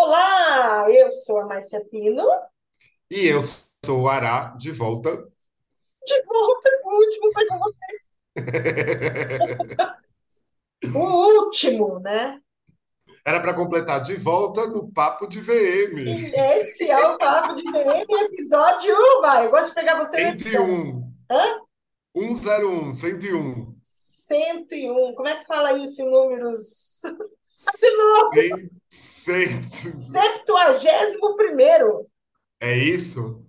Olá, eu sou a Márcia Pino, E eu sou o Ará, de volta. de volta, o último foi com você, o último, né? Era para completar de volta no Papo de VM. Esse é o Papo de VM, episódio, vai, eu gosto de pegar você no episódio. 101. Hã? 101, 101. 101, como é que fala isso em números? De novo, 100, 100. septuagésimo primeiro. É isso?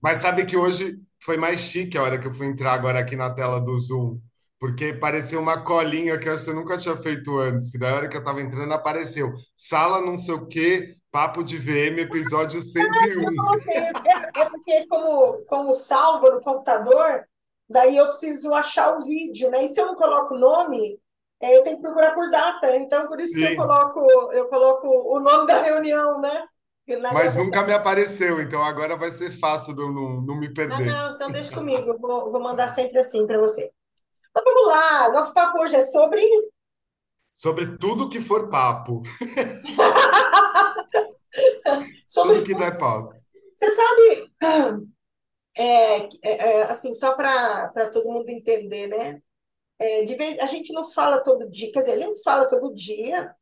Mas sabe que hoje foi mais chique a hora que eu fui entrar agora aqui na tela do Zoom. Porque pareceu uma colinha que eu acho que eu nunca tinha feito antes. Que da hora que eu tava entrando apareceu sala não sei o quê, Papo de VM, episódio Eu 101. coloquei, é, é porque como, como salvo no computador, daí eu preciso achar o vídeo, né? E se eu não coloco o nome, eu tenho que procurar por data. Então, por isso que eu Sim. coloco, eu coloco o nome da reunião, né? Na Mas nunca me apareceu, então agora vai ser fácil de eu não, não me Ah, perder. não, então deixa comigo, eu vou, vou mandar sempre assim para você. Então vamos lá, nosso papo hoje é sobre. Sobre tudo que for papo, tudo Sobre. que der papo. Você sabe, é, é, é, assim, só para todo mundo entender, né? É, de vez, a gente nos fala todo dia, quer dizer, a gente se fala todo dia,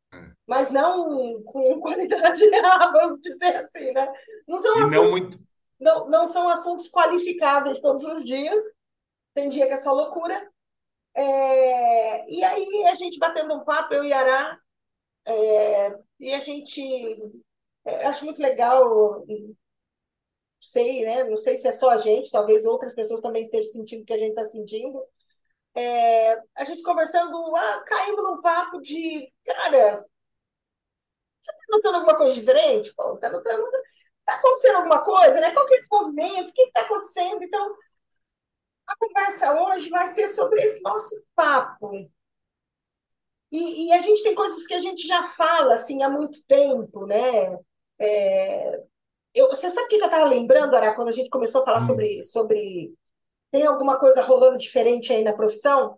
mas não com qualidade A, vamos dizer assim, né? Não são E não assuntos, muito. não, não são assuntos qualificáveis todos os dias, tem dia que é só loucura. É, e aí a gente batendo um papo, eu e Ará, e a gente é, acho muito legal, sei, né? Não sei se é só a gente, talvez outras pessoas também estejam sentindo o que a gente está sentindo. É, a gente conversando, ah, caímos num papo de, cara, tá notando alguma coisa diferente? Pô, tá notando, tá acontecendo alguma coisa, né? Qual que é esse movimento? O que está acontecendo? Então, a conversa hoje vai ser sobre esse nosso papo. E, e a gente tem coisas que a gente já fala assim há muito tempo, né? É, eu, você sabe o que eu estava lembrando, Ara, quando a gente começou a falar Hum, sobre, sobre tem alguma coisa rolando diferente aí na profissão?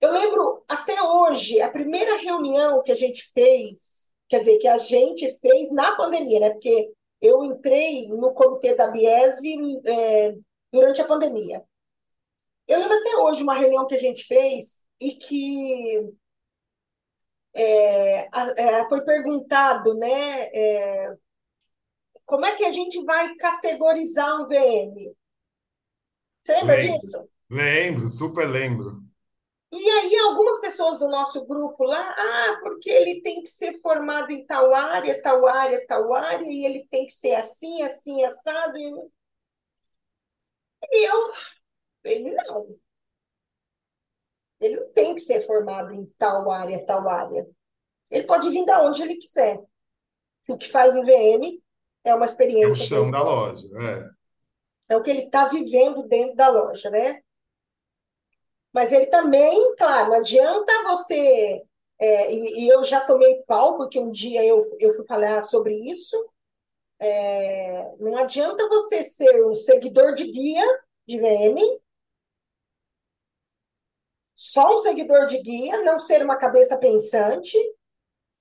Eu lembro até hoje, a primeira reunião que a gente fez, quer dizer, que a gente fez na pandemia, né? Porque eu entrei no comitê da Biesv, é, durante a pandemia. Eu lembro até hoje uma reunião que a gente fez e que é, a- é, foi perguntado, né, é, como é que a gente vai categorizar um VM? Você lembra lembro. disso? Lembro, super lembro. E aí, algumas pessoas do nosso grupo lá, ah, porque ele tem que ser formado em tal área, tal área, tal área, e ele tem que ser assim, assim, assado. E e eu, ele não, ele não tem que ser formado em tal área, tal área. Ele pode vir da onde ele quiser. O que faz o VM é uma É o experiência chão da loja. É. é o que ele está vivendo dentro da loja, né? Mas ele também, claro, não adianta você. é, e, e eu já tomei pau, porque um dia eu, eu fui falar sobre isso. Não adianta você ser um seguidor de guia de VM, só um seguidor de guia, não ser uma cabeça pensante,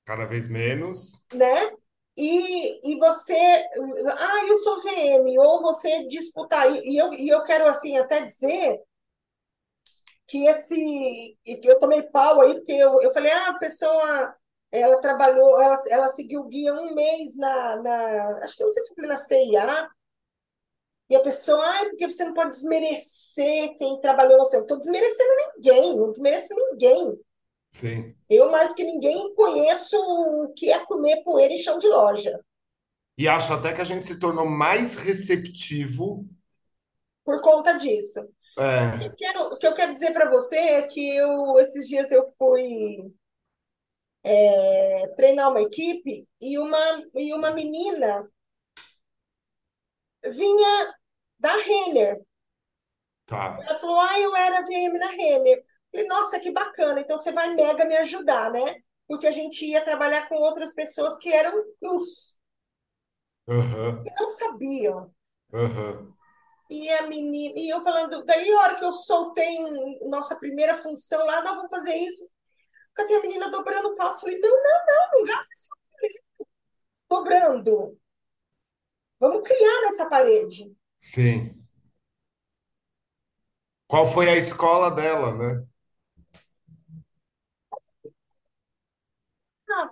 Cada vez menos. né? E, e você, ah, eu sou VM, ou você disputar, e, e eu, e eu quero assim até dizer que esse, eu tomei pau aí, porque eu, eu falei, ah, a pessoa, ela trabalhou, ela, ela seguiu o guia um mês na, na, acho que não sei se foi na CIA, E a pessoa, ai, porque você não pode desmerecer quem trabalhou no seu. Eu estou desmerecendo ninguém, não desmereço ninguém. Sim. Eu, mais que ninguém, conheço o que é comer poeira em chão de loja, E acho até que a gente se tornou mais receptivo. por conta disso. Eu É, quero- o que eu quero dizer para você é que eu, esses dias eu fui é, treinar uma equipe e uma, e uma menina vinha da Renner. tá. Ela falou, ah, eu era VM na Renner. Falei, nossa, que bacana, então você vai mega me ajudar, né? Porque a gente ia trabalhar com outras pessoas que eram cruz, que Aham, não sabiam. aham. E a menina, e eu falando, daí a hora que eu soltei nossa primeira função lá, nós vamos fazer isso. Cadê a menina dobrando o passo? Falei, não, não, não, não gasta esse dobrando. Vamos criar nessa parede. Sim. Qual foi a escola dela, né? Ah,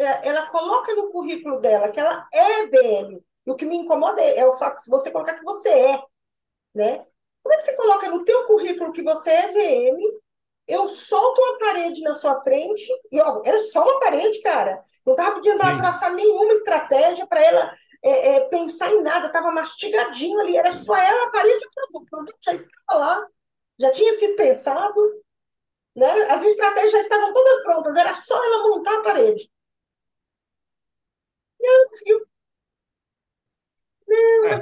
ela, ela coloca no currículo dela que ela é VM. E o que me incomoda é o fato de você colocar que você é, né? Como é que você coloca no teu currículo que você é VM? Eu solto uma parede na sua frente, e ó, era só uma parede, cara. Não estava pedindo para Sim, traçar nenhuma estratégia para ela é, é, pensar em nada, estava mastigadinho ali, era só ela, a parede o produto. O produto já estava lá, já tinha sido pensado, né? As estratégias já estavam todas prontas, era só ela montar a parede. E ela conseguiu. Não, é,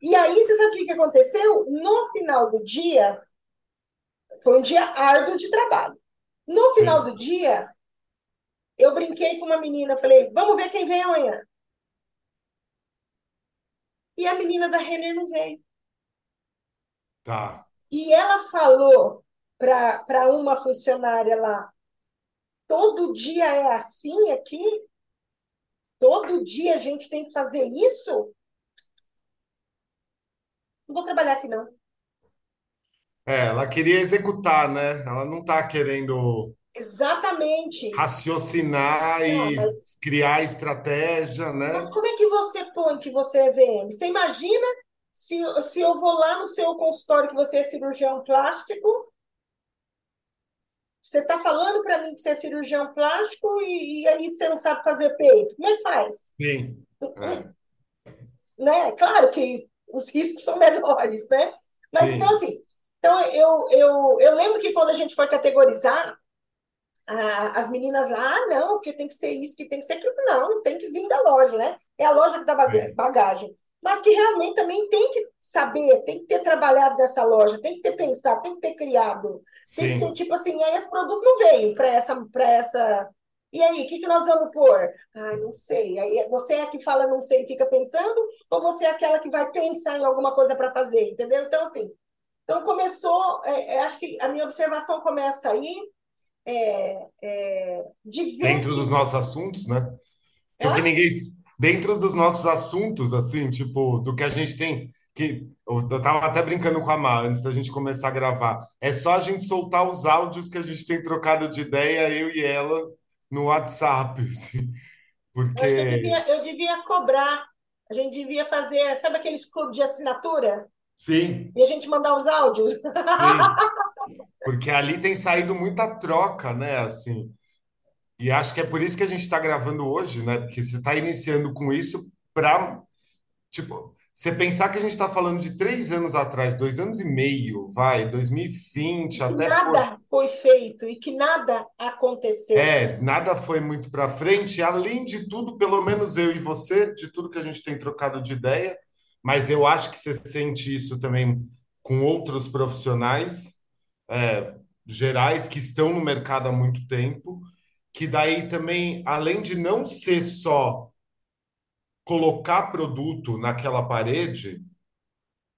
E aí, você sabe o que aconteceu? No final do dia, foi um dia árduo de trabalho. No final sim, do dia, eu brinquei com uma menina, falei, vamos ver quem vem amanhã. E a menina da Renner não veio. tá. E ela falou para uma funcionária lá, todo dia é assim aqui? Todo dia a gente tem que fazer isso? Não vou trabalhar aqui, não. É, ela queria executar, né? Ela não tá querendo Exatamente. raciocinar Não, e mas, criar estratégia, mas né? como é que você põe que você é VM? Você imagina se, se eu vou lá no seu consultório que você é cirurgião plástico, você está falando para mim que você é cirurgião plástico e, e aí você não sabe fazer peito. Como é que faz? Sim, é, né? Claro que os riscos são menores, né? Mas então, sim, assim, então eu, eu, eu lembro que quando a gente foi categorizar, ah, as meninas lá, ah, não, porque tem que ser isso, que tem que ser aquilo. Não, tem que vir da loja, né? É a loja que dá baga- sim, bagagem. Mas que realmente também tem que saber, tem que ter trabalhado nessa loja, tem que ter pensado, tem que ter criado, tem que ter, sim, tipo assim, aí esse produto não veio para essa, essa. E aí, o que, que nós vamos pôr? Ai, não sei. Aí você é a que fala não sei e fica pensando, ou você é aquela que vai pensar em alguma coisa para fazer, entendeu? Então, assim, então começou, é, é, acho que a minha observação começa aí, é, é, de ver dentro dos nossos assuntos, né? Que o Hã? que ninguém. Dentro dos nossos assuntos, assim, tipo, do que a gente tem. Que eu tava até brincando com a Mar antes da gente começar a gravar. É só a gente soltar os áudios que a gente tem trocado de ideia, eu e ela, no WhatsApp, assim. Eu acho que eu Porque, devia, eu devia cobrar. A gente devia fazer, sabe aqueles clubes de assinatura? sim, E a gente mandar os áudios? sim. Porque ali tem saído muita troca, né? Assim. E acho que é por isso que a gente está gravando hoje, né? Porque você está iniciando com isso para Tipo, você pensar que a gente está falando de três anos atrás, dois anos e meio, vai, E 2020, que até foi. nada foi feito e que nada aconteceu. É, nada foi muito para frente. Além de tudo, pelo menos eu e você, de tudo que a gente tem trocado de ideia, mas eu acho que você sente isso também com outros profissionais, é, gerais que estão no mercado há muito tempo, que daí também, além de não ser só colocar produto naquela parede,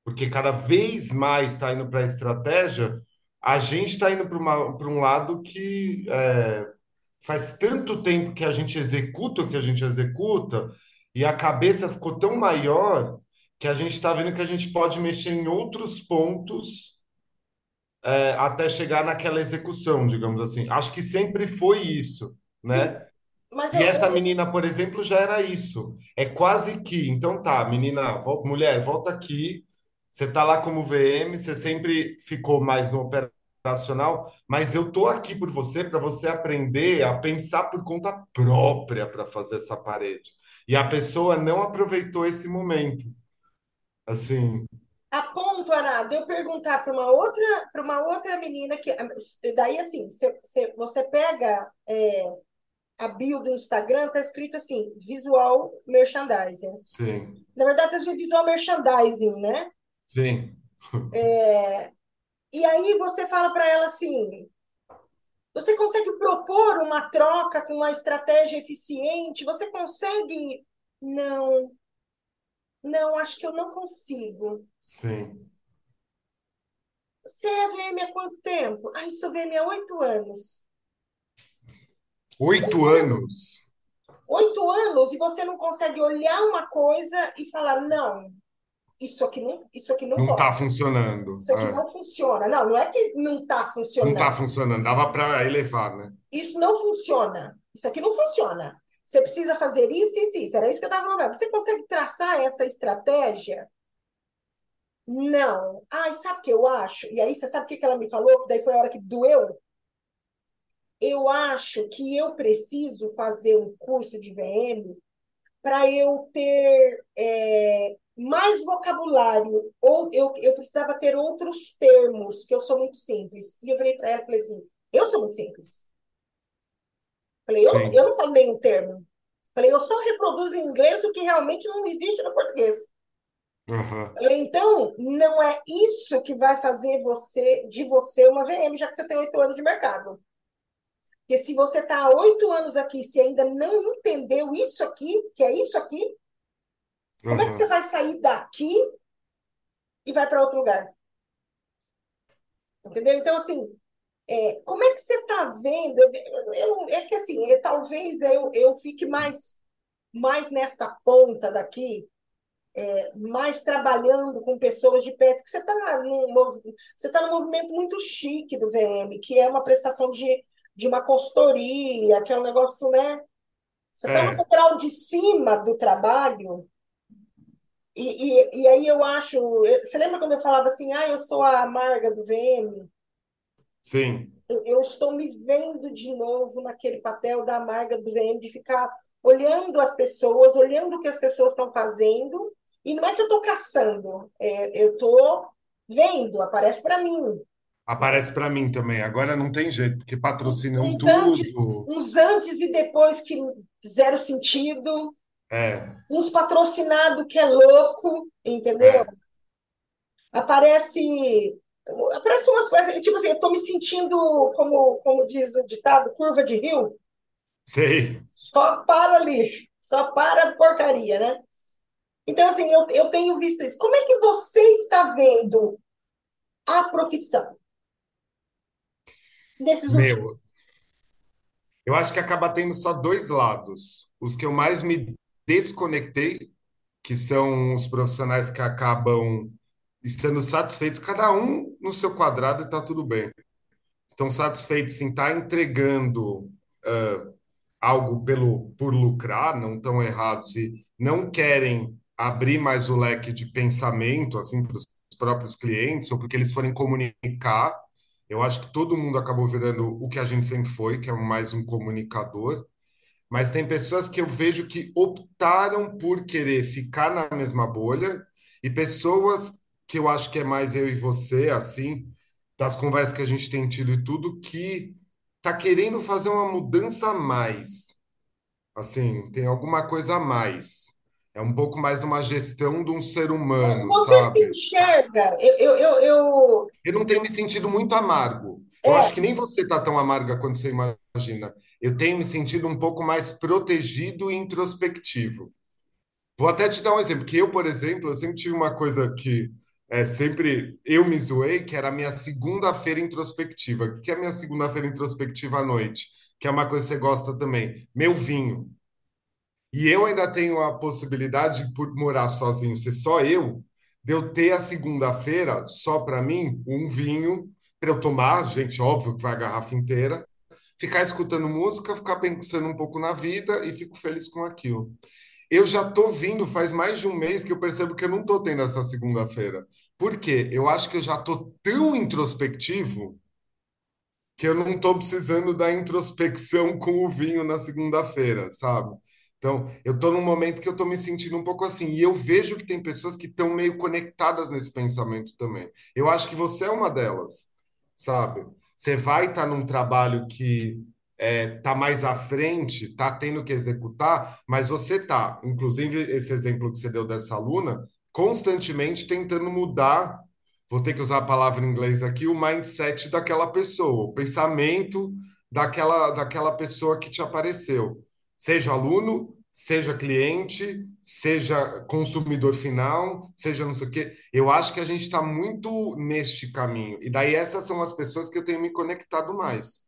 porque cada vez mais está indo para a estratégia, a gente está indo para um lado que é, faz tanto tempo que a gente executa o que a gente executa, e a cabeça ficou tão maior que a gente está vendo que a gente pode mexer em outros pontos é, até chegar naquela execução, digamos assim. Acho que sempre foi isso, Sim, né? mas E eu, essa menina, por exemplo, já era isso. É quase que, então tá, menina, vol- mulher, volta aqui. Você tá lá como VM, você sempre ficou mais no operacional, mas eu tô aqui por você para você aprender a pensar por conta própria para fazer essa parede. E a pessoa não aproveitou esse momento. Assim, a ponto, Ana, de eu perguntar para uma outra, para uma outra menina que daí assim, você, você, você pega é, a bio do Instagram, tá escrito assim, visual merchandising. sim, Na verdade, tá escrito visual merchandising, né? sim, E aí você fala para ela assim: você consegue propor uma troca com uma estratégia eficiente? Você consegue? Não, não, acho que eu não consigo. sim. Você é VM há quanto tempo? Ah, sou VM há oito anos. Oito anos. Oito anos e você não consegue olhar uma coisa e falar, não, isso aqui não, isso aqui não Não está funcionando. isso aqui É, não funciona. Não, não é que não está não está funcionando. funcionando. Dava para elevar, né? Isso não funciona. Isso aqui não funciona. Você precisa fazer isso, isso, isso. Era isso que eu estava falando. Você consegue traçar essa estratégia? Não. Ai, sabe o que eu acho? E aí, você sabe o que ela me falou? Daí foi a hora que doeu. Eu acho que eu preciso fazer um curso de VM para eu ter é, mais vocabulário, ou eu, eu precisava ter outros termos, que eu sou muito simples. E eu falei para ela, falei assim, eu sou muito simples. Falei, eu, eu não falo nenhum termo. Falei, eu só reproduzo em inglês o que realmente não existe no português. Aham. Falei, então, não é isso que vai fazer você de você uma VM, já que você tem oito anos de mercado. Porque se você está há oito anos aqui, se ainda não entendeu isso aqui, que é isso aqui, como é que você vai sair daqui e vai para outro lugar? Entendeu? Então, assim, é, como é que você está vendo? Eu, eu- é que assim, é, talvez eu, eu fique mais, mais nesta ponta daqui, é, mais trabalhando com pessoas de perto, que você está num, você tá num movimento muito chique do VM, que é uma prestação de, de uma consultoria, que é um negócio, né? Você está no É, degrau de cima do trabalho, e, e, e aí eu acho. Você lembra quando eu falava assim, ah, eu sou a amarga do VM? Sim. Eu, eu estou me vendo de novo naquele papel da amarga do VM, de ficar olhando as pessoas, olhando o que as pessoas estão fazendo, e não é que eu estou caçando, é, eu estou vendo, aparece para mim. Aparece para mim também. Agora não tem jeito, porque patrocinam Uns antes, tudo. uns antes e depois que zero sentido, É, uns patrocinado que é louco, entendeu? é. Aparece, aparece umas coisas, tipo assim, eu estou me sentindo, como, como diz o ditado, curva de rio, Sei. só para ali, só para porcaria, né? Então, assim, eu, eu tenho visto isso. Como é que você está vendo a profissão nesses últimos? Meu, eu acho que acaba tendo só dois lados. Os que eu mais me desconectei, que são os profissionais que acabam estando satisfeitos, cada um no seu quadrado e tá tudo bem. Estão satisfeitos em estar entregando algo pelo, por lucrar, não estão errados e não querem abrir mais o leque de pensamento assim para os próprios clientes ou porque eles forem comunicar. Eu acho que todo mundo acabou virando o que a gente sempre foi, que é mais um comunicador. Mas tem pessoas que eu vejo que optaram por querer ficar na mesma bolha e pessoas que eu acho que é mais eu e você, assim, das conversas que a gente tem tido e tudo, que tá querendo fazer uma mudança a mais. Assim, tem alguma coisa a mais. É um pouco mais uma gestão de um ser humano, Você se sabe? enxerga? Eu, eu, eu, eu- Eu não tenho me sentido muito amargo. Eu acho é, que nem você tá tão amarga quanto você imagina. Eu tenho me sentido um pouco mais protegido e introspectivo. Vou até te dar um exemplo, que eu, por exemplo, eu sempre tive uma coisa que é sempre eu me zoei, que era a minha segunda-feira introspectiva. O que é a minha segunda-feira introspectiva à noite? Que é uma coisa que você gosta também. Meu vinho. E eu ainda tenho a possibilidade, por morar sozinho, ser só eu, de eu ter a segunda-feira só para mim, um vinho para eu tomar, gente, óbvio que vai a garrafa inteira, ficar escutando música, ficar pensando um pouco na vida e fico feliz com aquilo. Eu já tô vindo faz mais de um mês que eu percebo que eu não tô tendo essa segunda-feira. Por quê? Eu acho que eu já tô tão introspectivo que eu não estou precisando da introspecção com o vinho na segunda-feira, sabe? Então, eu estou num momento que eu estou me sentindo um pouco assim, e eu vejo que tem pessoas que estão meio conectadas nesse pensamento também. Eu acho que você é uma delas, sabe? Você vai estar num trabalho que está mais à frente, está tendo que executar, mas você está, inclusive esse exemplo que você deu dessa aluna, constantemente tentando mudar vou ter que usar a palavra em inglês aqui, o mindset daquela pessoa, o pensamento daquela, daquela pessoa que te apareceu. Seja aluno, seja cliente, seja consumidor final, seja não sei o quê. Eu acho que a gente está muito neste caminho. E daí essas são as pessoas que eu tenho me conectado mais,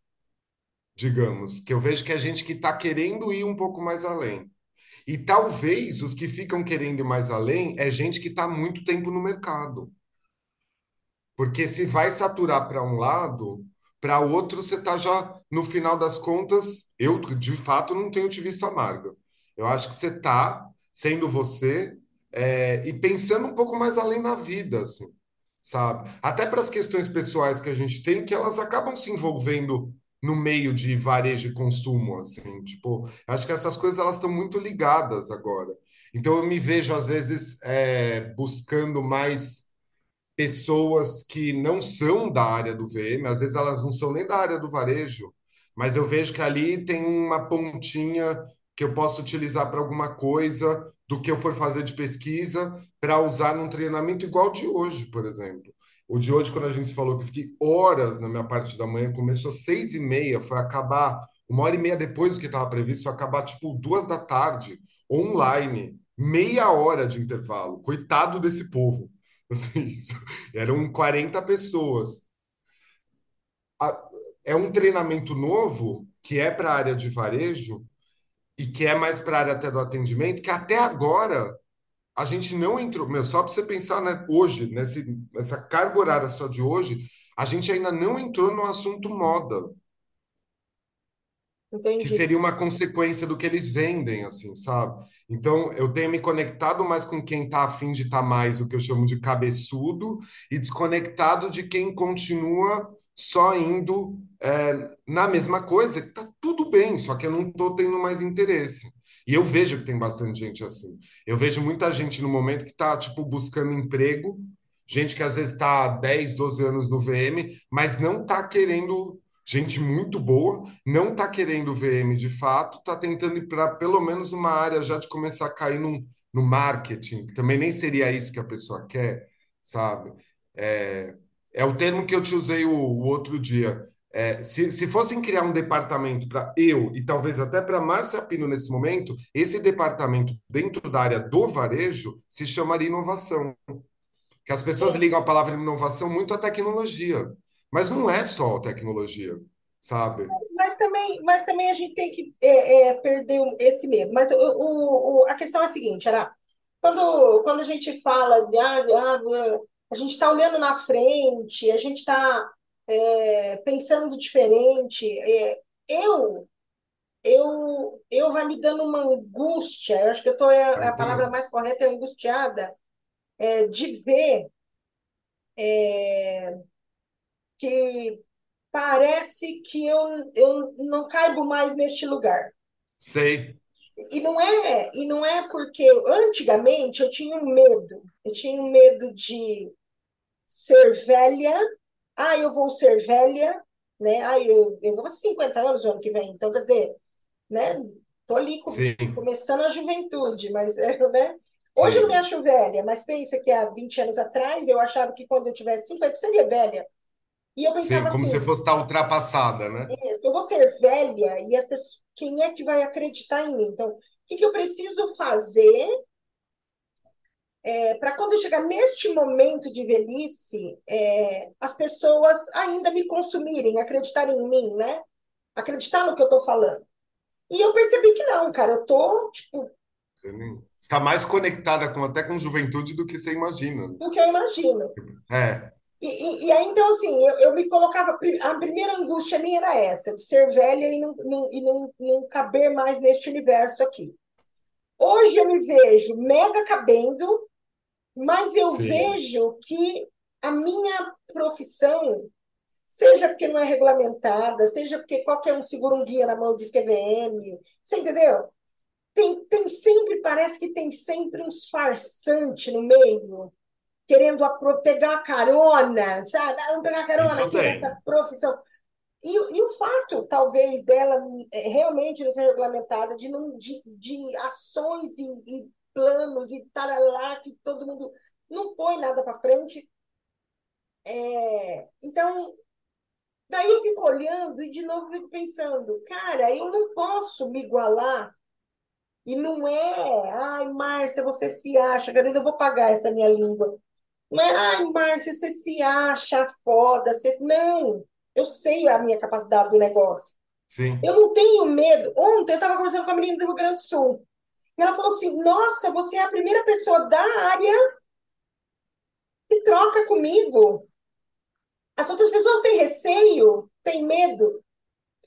digamos, que eu vejo que é gente que está querendo ir um pouco mais além. E talvez os que ficam querendo ir mais além é gente que está muito tempo no mercado. Porque se vai saturar para um lado, para outro você está já, no final das contas, eu de fato não tenho te visto amarga. Eu acho que você está sendo você é, e pensando um pouco mais além na vida, assim, sabe? Até para as questões pessoais que a gente tem, que elas acabam se envolvendo no meio de varejo e consumo, assim, tipo, acho que essas coisas elas estão muito ligadas agora. Então eu me vejo às vezes é, buscando mais pessoas que não são da área do VM, às vezes elas não são nem da área do varejo, mas eu vejo que ali tem uma pontinha que eu posso utilizar para alguma coisa do que eu for fazer de pesquisa para usar num treinamento igual de hoje, por exemplo. O de hoje, quando a gente falou que fiquei horas na minha parte da manhã, começou seis e meia, foi acabar uma hora e meia depois do que estava previsto, acabar tipo duas da tarde, online, meia hora de intervalo. Coitado desse povo. Assim, eram 40 pessoas. É um treinamento novo que é para a área de varejo e que é mais para a área até do atendimento, que até agora a gente não entrou. Meu, só para você pensar, né, hoje, nesse, nessa carga horária só de hoje, a gente ainda não entrou no assunto moda que Entendi. seria uma consequência do que eles vendem, assim, sabe? Então, eu tenho me conectado mais com quem tá afim de estar tá mais, o que eu chamo de cabeçudo, e desconectado de quem continua só indo é, na mesma coisa, que tá tudo bem, só que eu não tô tendo mais interesse. E eu vejo que tem bastante gente assim. Eu vejo muita gente no momento que tá, tipo, buscando emprego, gente que às vezes está há 10, 12 anos no VM, mas não tá querendo gente muito boa, não está querendo VM de fato, está tentando ir para pelo menos uma área já de começar a cair no, no marketing, que também nem seria isso que a pessoa quer, sabe? É, é o termo que eu te usei o, o outro dia. É, se, se fossem criar um departamento para eu e talvez até para Márcia Pino nesse momento, esse departamento dentro da área do varejo se chamaria inovação. Que as pessoas É, ligam a palavra inovação muito à tecnologia. Mas não é só tecnologia, sabe? Mas também, mas também a gente tem que é, é, perder esse medo. Mas o, o- o- a questão é a seguinte, era quando, quando a gente fala de ah, ah, a gente está olhando na frente, a gente está pensando diferente. é, eu, eu, eu vai me dando uma angústia. Eu acho que eu tô, é, a Eu palavra mais correta é angustiada, é, de ver que parece que eu, eu não caibo mais neste lugar. Sei, E não é, e não é porque antigamente eu tinha um medo. Eu tinha um medo de ser velha. Ah, eu vou ser velha, né? Ah, eu, eu vou fazer 50 anos no ano que vem. Então, quer dizer, né? Tô ali com- sim, começando a juventude, mas né? Hoje eu não me sim, acho velha, mas pensa que há 20 anos atrás eu achava que quando eu tivesse 50 eu seria velha. E eu sim, pensava como se assim, fosse estar ultrapassada, né? se eu vou ser velha e as pessoas, quem é que vai acreditar em mim? Então, o que, que eu preciso fazer é, para quando chegar neste momento de velhice, é, as pessoas ainda me consumirem, acreditarem em mim, né? Acreditar no que eu estou falando. E eu percebi que não, cara, eu tô, tipo, Está mais conectada com até com juventude do que você imagina. do que eu imagino. É, E, e, e aí, então, assim, eu, eu me colocava, a primeira angústia minha era essa, de ser velha e não, não, e não, não caber mais neste universo aqui. Hoje eu me vejo mega cabendo, mas eu sim. vejo que a minha profissão, seja porque não é regulamentada, seja porque qualquer um segura um guia na mão e diz que é VM, você entendeu? Tem, tem sempre, parece que tem sempre uns farsantes no meio, querendo apro- pegar uma carona, sabe? Ah, vamos pegar uma carona aqui nessa profissão. E, e o fato, talvez, dela é, realmente não ser regulamentada, de, não, de, de ações e, e planos e taralá, que todo mundo não põe nada para frente. É, então, daí eu fico olhando e de novo fico pensando, cara, eu não posso me igualar E não é, ai, Márcia, você se acha, Garida, eu vou pagar essa minha língua. Não é, ai, Márcia, você se acha foda, você... não, eu sei a minha capacidade do negócio. Eu sim. não tenho medo. Ontem eu estava conversando com a menina do Rio Grande do Sul. E ela falou assim: Nossa, você é a primeira pessoa da área que troca comigo. As outras pessoas têm receio, têm medo.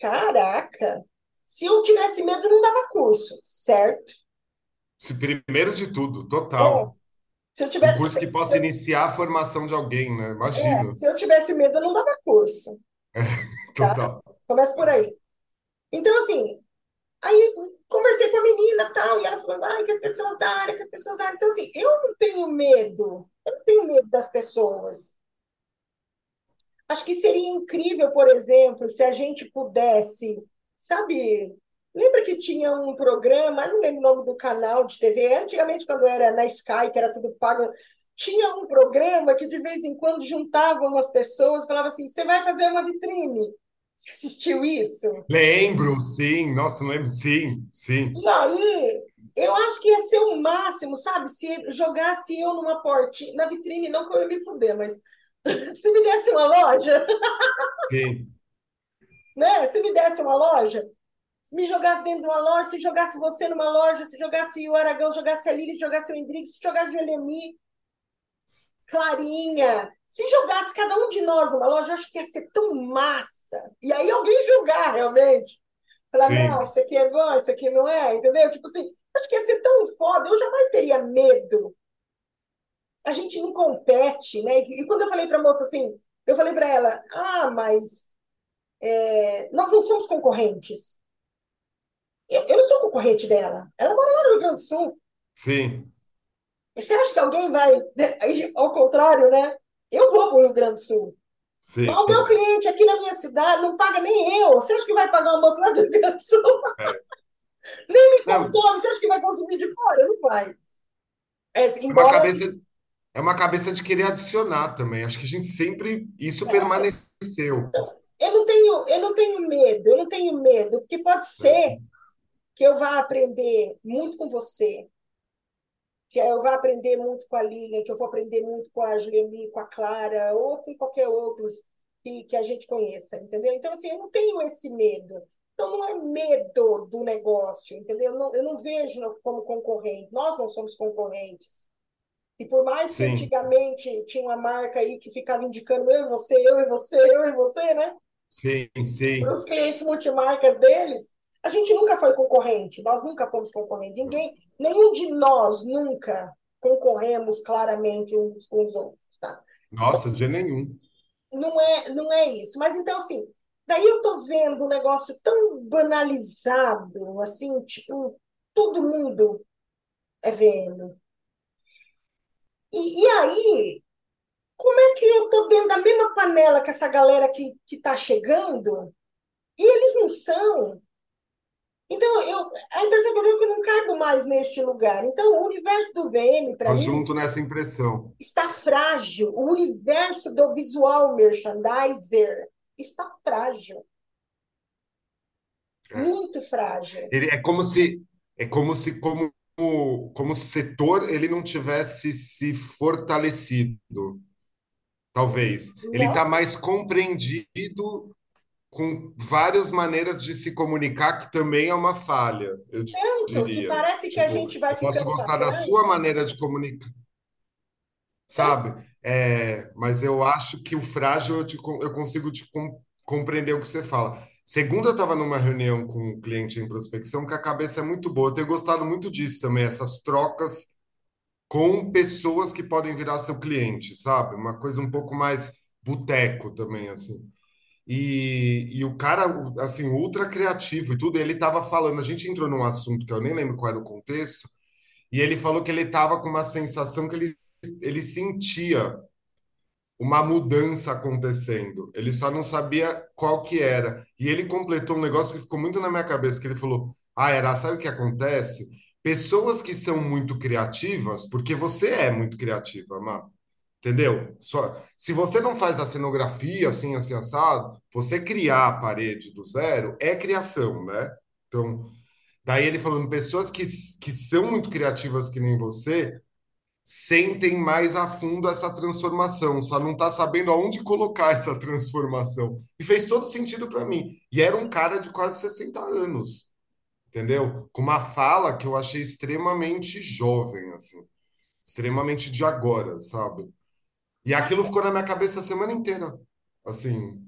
Caraca, se eu tivesse medo, eu não dava curso, certo? Se primeiro de tudo, É, total. se eu Um tivesse, curso que possa iniciar a formação de alguém, né? é, Imagino. se eu tivesse medo, eu não dava curso, tá? Total. Começa por aí. Então, assim, aí conversei com a menina tal, e ela falando, ai, que as pessoas da área, que as pessoas da área. Então, assim, eu não tenho medo, eu não tenho medo das pessoas. Acho que seria incrível, por exemplo, se a gente pudesse, sabe? Lembra que tinha um programa, não lembro o nome do canal de TV, antigamente, quando era na Sky, que era tudo pago, tinha um programa que de vez em quando juntava umas pessoas, falava assim: você vai fazer uma vitrine. Você assistiu isso? Lembro, sim. Nossa, não lembro. Sim, sim, E aí, eu acho que ia ser o máximo, sabe? Se jogasse eu numa portinha, na vitrine, não que eu ia me fuder, mas se me desse uma loja, sim, né? Se me desse uma loja, se me jogasse dentro de uma loja, se jogasse você numa loja, se jogasse o Aragão, jogasse a se jogasse o Hendrick, se jogasse o Elemi, Clarinha, se jogasse cada um de nós numa loja, eu acho que ia ser tão massa. E aí alguém julgar realmente. Falar, não, isso aqui é bom, isso aqui não é, entendeu? Tipo assim, acho que ia ser tão foda, eu jamais teria medo. A gente não compete, né? E quando eu falei para a moça assim, eu falei para ela, ah, mas é, nós não somos concorrentes. Eu, eu sou concorrente dela. Ela mora lá no Rio Grande do Sul. sim, você acha que alguém vai. Aí, Ao contrário, né? Eu vou para o Rio Grande do Sul. Sim. o meu cliente aqui na minha cidade não paga nem eu. Você acha que vai pagar uma moça lá do Rio Grande do Sul? É. Nem me Não, consome. Você acha que vai consumir de fora? Não vai. É, é uma embora. cabeça, é uma cabeça de querer adicionar também. Acho que a gente sempre, isso permaneceu. Eu não tenho, eu não tenho medo, eu não tenho medo, porque pode ser que eu vá aprender muito com você, que eu vá aprender muito com a Lilian, que eu vou aprender muito com a Juliane, com a Clara, ou com qualquer outros que, que a gente conheça, entendeu? Então, assim, eu não tenho esse medo. Então, não é medo do negócio, entendeu? Eu não, eu não vejo como concorrente. Nós não somos concorrentes. E por mais que Sim, antigamente tinha uma marca aí que ficava indicando eu e você, eu e você, eu e você, né? sim, Para sim. os clientes multimarcas deles, a gente nunca foi concorrente, nós nunca fomos concorrentes. Ninguém, nenhum de nós nunca concorremos claramente uns com os outros, tá? Nossa, de nenhum. não é, não é isso. Mas então, assim, daí eu tô vendo um negócio tão banalizado, assim, tipo, todo mundo é vendo. E, e aí, como é que eu tô dentro da mesma panela que essa galera que, que tá chegando, e eles não são? Então, eu, a impressão que eu tenho é que eu não caibo mais neste lugar. Então, o universo do VM, para mim, junto nessa impressão. está frágil. O universo do visual merchandiser está frágil. É. Muito frágil. Ele é como se, é como se, como, como setor, ele não tivesse se fortalecido, talvez. Ele está Nossa, mais compreendido com várias maneiras de se comunicar, que também é uma falha, eu tanto que diria. parece que a Tipo, gente vai eu posso gostar da sua maneira de comunicar, sabe? É, mas eu acho que o frágil eu, te eu consigo te com- compreender o que você fala. Segunda, eu estava numa reunião com um cliente em prospecção que a cabeça é muito boa. Eu tenho gostado muito disso também, essas trocas com pessoas que podem virar seu cliente, sabe? Uma coisa um pouco mais boteco também, assim. E, e o cara, assim, ultra criativo e tudo, ele estava falando, a gente entrou num assunto que eu nem lembro qual era o contexto, e ele falou que ele estava com uma sensação que ele, ele sentia uma mudança acontecendo. Ele só não sabia qual que era. E ele completou um negócio que ficou muito na minha cabeça, que ele falou: "Ah, era, sabe o que acontece? Pessoas que são muito criativas, porque você é muito criativa, mano. Entendeu? Só, se você não faz a cenografia assim, assim, assado, você criar a parede do zero é criação, né? Então, Daí ele falando, pessoas que, que são muito criativas que nem você, sentem mais a fundo essa transformação, só não tá sabendo aonde colocar essa transformação. E fez todo sentido para mim. E era um cara de quase 60 anos, entendeu? Com uma fala que eu achei extremamente jovem, assim, extremamente de agora, sabe? E aquilo ficou na minha cabeça a semana inteira. Assim,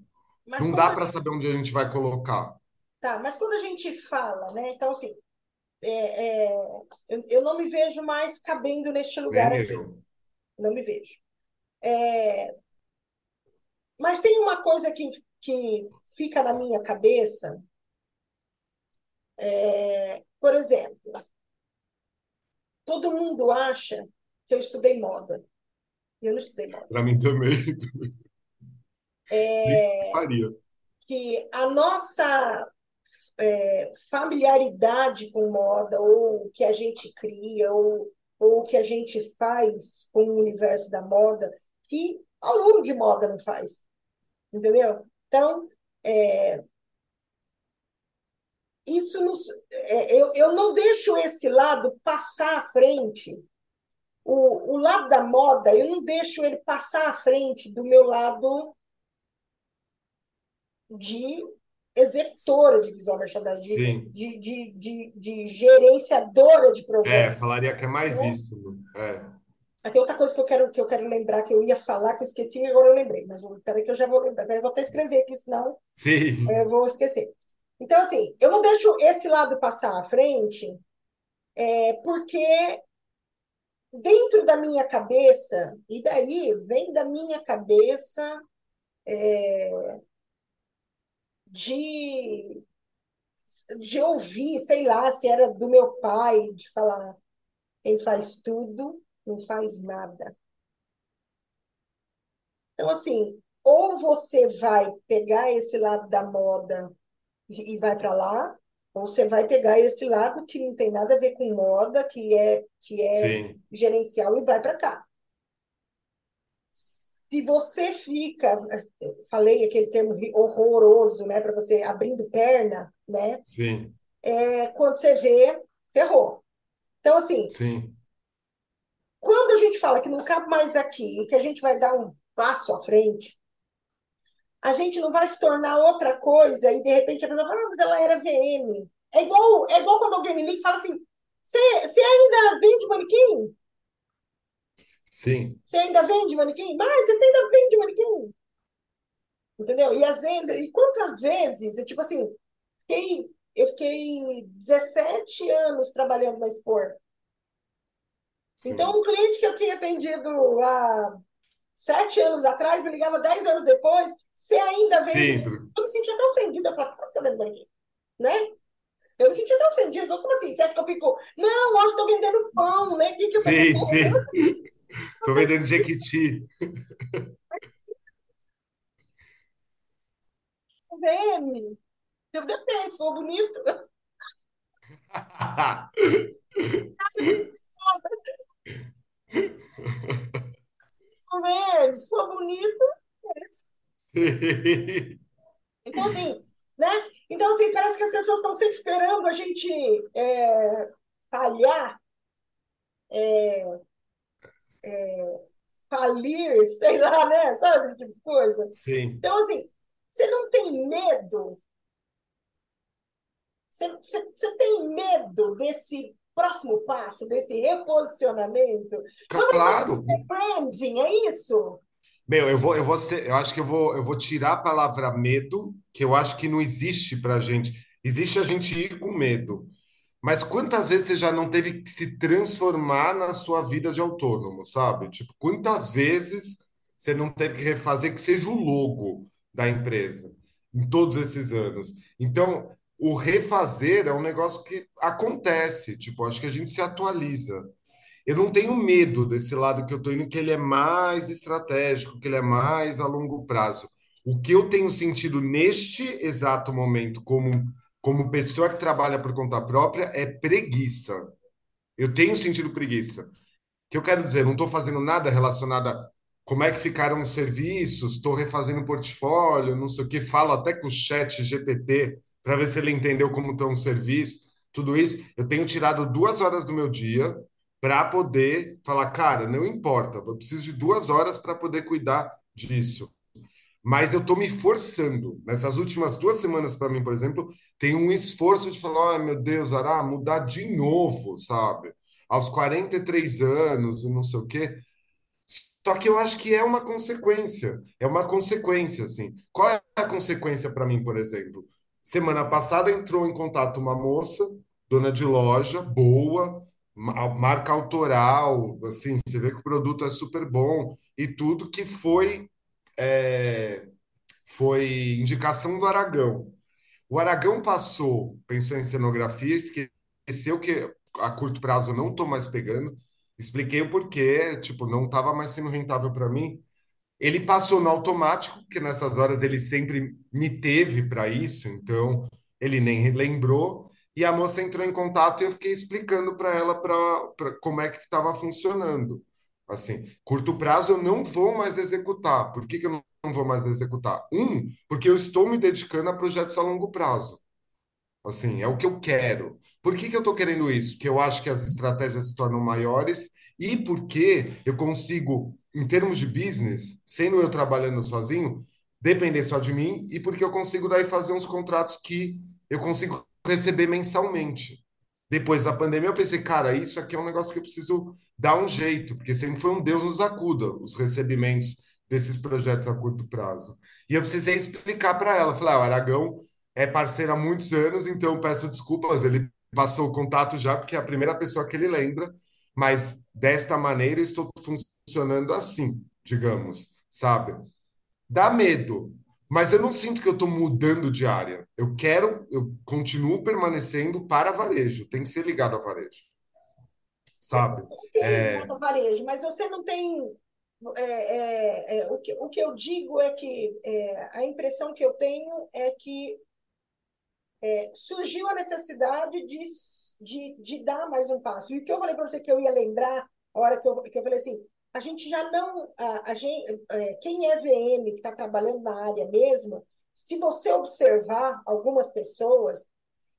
mas não dá para saber onde a gente vai colocar. tá, mas quando a gente fala, né? Então, assim, é, é, eu, eu não me vejo mais cabendo neste lugar Nem aqui. eu. Não me vejo. É, mas tem uma coisa que, que fica na minha cabeça, é, por exemplo, todo mundo acha que eu estudei moda. Eu não estudei moda. Para mim também. Nem faria. Que a nossa é, familiaridade com moda, ou o que a gente cria, ou, ou o que a gente faz com o universo da moda, que aluno de moda não faz. Entendeu? Então, é, isso nos, é, eu, eu não deixo esse lado passar à frente. O, o lado da moda, eu não deixo ele passar à frente do meu lado de executora de visual merchandising, de, de, de, de, gerenciadora de É, projetos. falaria que é mais né? isso. É. Tem outra coisa que eu quero que eu quero lembrar que eu ia falar que eu esqueci e agora eu lembrei, mas peraí que eu já vou lembrar. Eu vou até escrever aqui, senão Sim, eu vou esquecer. Então, assim, eu não deixo esse lado passar à frente, é, porque dentro da minha cabeça, e daí vem da minha cabeça é, de, de ouvir, sei lá, se era do meu pai, de falar, quem faz tudo não faz nada. Então, assim, ou você vai pegar esse lado da moda e vai para lá, ou você vai pegar esse lado que não tem nada a ver com moda, que é que é sim, gerencial e vai para cá. Se você fica, falei aquele termo horroroso, né, para você abrindo perna, né? sim, É, quando você vê, ferrou. Então, assim, sim, quando a gente fala que não cabe mais aqui e que a gente vai dar um passo à frente, a gente não vai se tornar outra coisa e de repente a pessoa fala, ah, mas ela era VM. É igual, é igual quando alguém me liga e fala assim: você, ainda vende manequim? sim, Você ainda vende manequim? Mas você ainda vende manequim? Entendeu? E às vezes, e quantas vezes, é tipo assim, fiquei, eu fiquei 17 anos trabalhando na Expor. Então, um cliente que eu tinha atendido há sete anos atrás, me ligava dez anos depois, você ainda sim, Eu me sentia tão ofendida. Eu falava, claro que eu vendo manequim, né? Eu me sentia tão ofendida. Como assim? Você acha que eu fico... Não, hoje estou vendendo pão, né? O que, que eu tô sim, vendendo? sim. Tô vendendo Jequiti. VM. Eu depende, se for bonito. Se for VM, se for bonito. Então, assim, né? Então, assim, parece que as pessoas estão sempre esperando a gente é, falhar, é, é, falir, sei lá, né? Sabe, esse tipo de coisa. Sim. Então, assim, você não tem medo? Você, você, você tem medo desse próximo passo, desse reposicionamento? Claro. branding, é isso? Meu, eu vou, eu vou ser, eu acho que eu vou, eu vou tirar a palavra medo, que eu acho que não existe pra gente. Existe a gente ir com medo. Mas quantas vezes você já não teve que se transformar na sua vida de autônomo, sabe? Tipo, quantas vezes você não teve que refazer que seja o logo da empresa em todos esses anos? Então, o refazer é um negócio que acontece, tipo, acho que a gente se atualiza. Eu não tenho medo desse lado que eu estou indo, que ele é mais estratégico, que ele é mais a longo prazo. O que eu tenho sentido neste exato momento, como, como pessoa que trabalha por conta própria, é preguiça. Eu tenho sentido preguiça. O que eu quero dizer, não estou fazendo nada relacionado a como é que ficaram os serviços, estou refazendo o portfólio, não sei o que, falo até com o chat GPT para ver se ele entendeu como estão os serviços. tudo isso, eu tenho tirado duas horas do meu dia para poder falar, cara, não importa, eu preciso de duas horas para poder cuidar disso. Mas eu estou me forçando. Nessas últimas duas semanas, para mim, por exemplo, tem um esforço de falar: ai meu Deus, Ará, mudar de novo, sabe? Aos 43 anos e não sei o quê. Só que eu acho que é uma consequência. É uma consequência, assim. Qual é a consequência para mim, por exemplo? Semana passada entrou em contato uma moça, dona de loja, boa, marca autoral, assim, você vê que o produto é super bom e tudo que foi é, foi indicação do Aragão. O Aragão passou, pensou em cenografia, esqueceu que a curto prazo não estou mais pegando. Expliquei o porquê, tipo, não estava mais sendo rentável para mim. Ele passou no automático, porque nessas horas ele sempre me teve para isso, então ele nem lembrou. E a moça entrou em contato e eu fiquei explicando para ela para como é que estava funcionando. Assim, curto prazo eu não vou mais executar. Por que, que eu não não vou mais executar? Um, porque eu estou me dedicando a projetos a longo prazo. Assim, é o que eu quero. Por que que eu estou querendo isso? Porque eu acho que as estratégias se tornam maiores e porque eu consigo, em termos de business, sendo eu trabalhando sozinho, depender só de mim e porque eu consigo daí fazer uns contratos que eu consigo receber mensalmente. Depois da pandemia, eu pensei, cara, isso aqui é um negócio que eu preciso dar um jeito, porque sempre foi um Deus nos acuda, os recebimentos desses projetos a curto prazo. E eu precisei explicar para ela, falei, ah, o Aragão é parceiro há muitos anos, então peço desculpas, ele passou o contato já, porque é a primeira pessoa que ele lembra, mas desta maneira estou funcionando assim, digamos, sabe? Dá medo, mas eu não sinto que eu estou mudando de área. Eu quero, eu continuo permanecendo para varejo, tem que ser ligado a varejo, sabe? Tem é... varejo, mas você não tem é, é, é, o, que, o que eu digo é que é, a impressão que eu tenho é que é, surgiu a necessidade de, de, de dar mais um passo. E o que eu falei para você que eu ia lembrar, a hora que eu, que eu falei assim, a gente já não. A, a gente, é, quem é VM, que está trabalhando na área mesmo, se você observar algumas pessoas,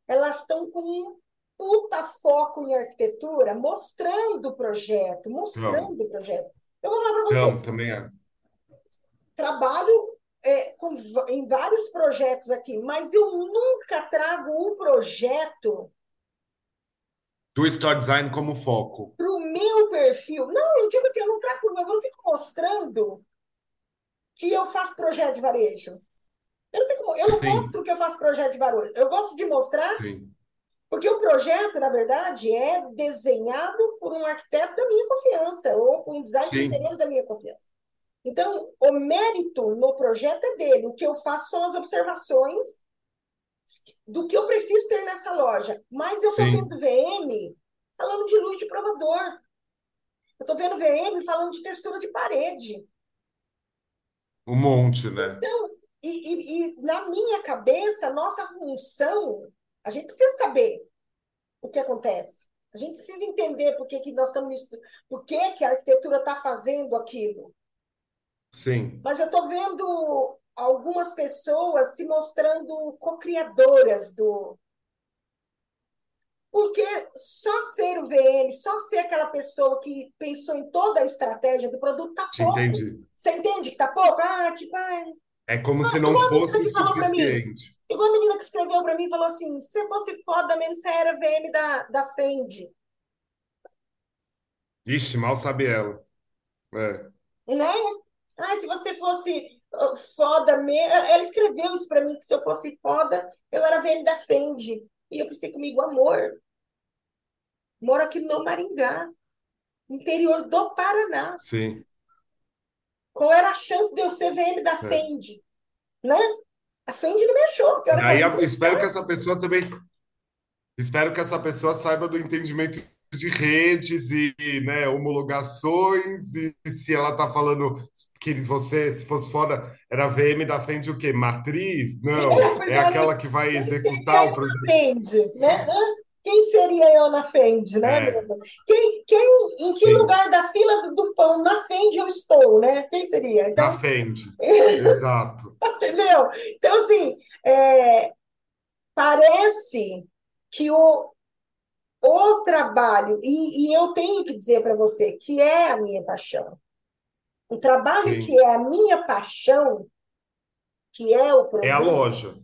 elas estão com um puta foco em arquitetura, mostrando o projeto, mostrando não. o projeto. Eu vou falar para você. Não, também é. Trabalho é, com, em vários projetos aqui, mas eu nunca trago um projeto do Store Design como foco. Para o meu perfil. Não, eu digo assim, eu não trago, eu não fico mostrando que eu faço projeto de varejo. Eu não, fico, eu não mostro que eu faço projeto de varejo. Eu gosto de mostrar Sim. Porque o projeto, na verdade, é desenhado por um arquiteto da minha confiança, ou por um design Sim. de interiores da minha confiança. Então, o mérito no projeto é dele. O que eu faço são as observações do que eu preciso ter nessa loja. Mas eu estou vendo VM falando de luz de provador. Eu estou vendo VM falando de textura de parede. Um monte, né? Então, e, e, e na minha cabeça, nossa função a gente precisa saber o que acontece. A gente precisa entender por que, que nós estamos. Por que, que a arquitetura está fazendo aquilo. Sim. Mas eu estou vendo algumas pessoas se mostrando co-criadoras do. Porque só ser o VM, só ser aquela pessoa que pensou em toda a estratégia do produto, tá pouco. Entendi. Você entende que tá pouco? Ah, tipo, ah, é como se não fosse o suficiente. Igual a menina que escreveu para mim falou assim: se fosse foda mesmo, você era VM da, da Fendi. Ixi, mal sabe ela. É. Né? Ah, se você fosse foda mesmo. Ela escreveu isso para mim: que se eu fosse foda, eu era VM da Fendi. E eu pensei comigo, amor. Moro aqui no Maringá, interior do Paraná. Sim. Qual era a chance de eu ser VM da é. Fendi? Né? A Fendi não me achou. Aí eu espero que essa pessoa também. Espero que essa pessoa saiba do entendimento de redes e né, homologações, e se ela está falando que você, se fosse foda, era VM da Fendi o quê? Matriz? Não, é, é aquela que vai executar o projeto. Fendi, né? Quem seria eu na Fendi, né? É. Quem, quem, em que Sim. lugar da fila do, do, pão na Fendi eu estou, né? Quem seria? Então... Na Fendi, exato. Entendeu? Então, assim, é... parece que o, o trabalho, e, e eu tenho que dizer para você que é a minha paixão. O trabalho que Sim. é a minha paixão, que é o É a produto, loja.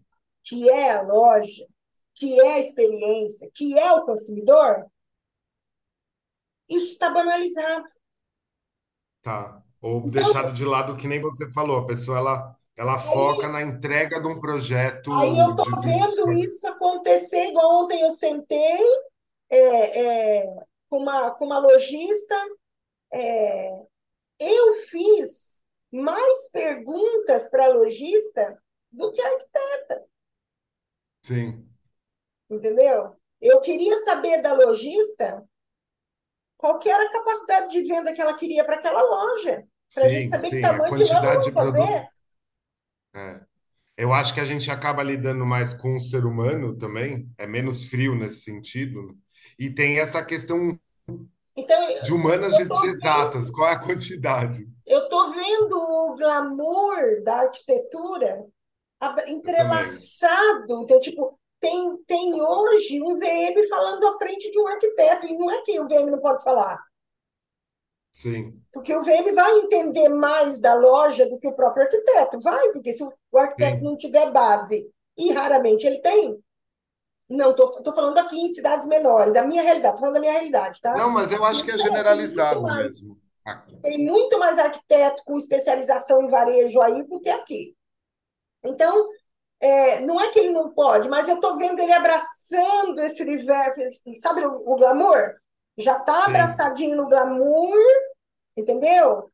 que é a loja, que é a experiência, que é o consumidor, isso está banalizado. Tá. Ou Então, deixado de lado, que nem você falou, a pessoa ela, ela foca aí, na entrega de um aí eu projeto estou de, de- vendo isso acontecer, igual ontem eu sentei é, é, com uma, com uma lojista, eu fiz mais perguntas para a lojista do que a arquiteta, Sim, entendeu? Eu queria saber da lojista qual que era a capacidade de venda que ela queria para aquela loja, para a gente saber que sim. A tamanho de loja de produto. fazer. é. Eu acho que a gente acaba lidando mais com o ser humano também, é menos frio nesse sentido. E tem essa questão Então, de humanas de, de estou exatas, qual é a quantidade? eu tô vendo o glamour da arquitetura entrelaçado. Então, tipo, tem, tem hoje um VM falando à frente de um arquiteto, e não é que o VM não pode falar, Sim, porque o VM vai entender mais da loja do que o próprio arquiteto. Vai, porque se o arquiteto sim. não tiver base, e raramente ele tem, não, tô, tô falando aqui em cidades menores, da minha realidade, tô falando da minha realidade, tá? Não, mas eu acho que é tem generalizado mais, mesmo. Aqui. tem muito mais arquiteto com especialização em varejo aí do que aqui. Então, é, não é que ele não pode, mas eu estou vendo ele abraçando esse universo, sabe o, o glamour? Já está abraçadinho no glamour, entendeu?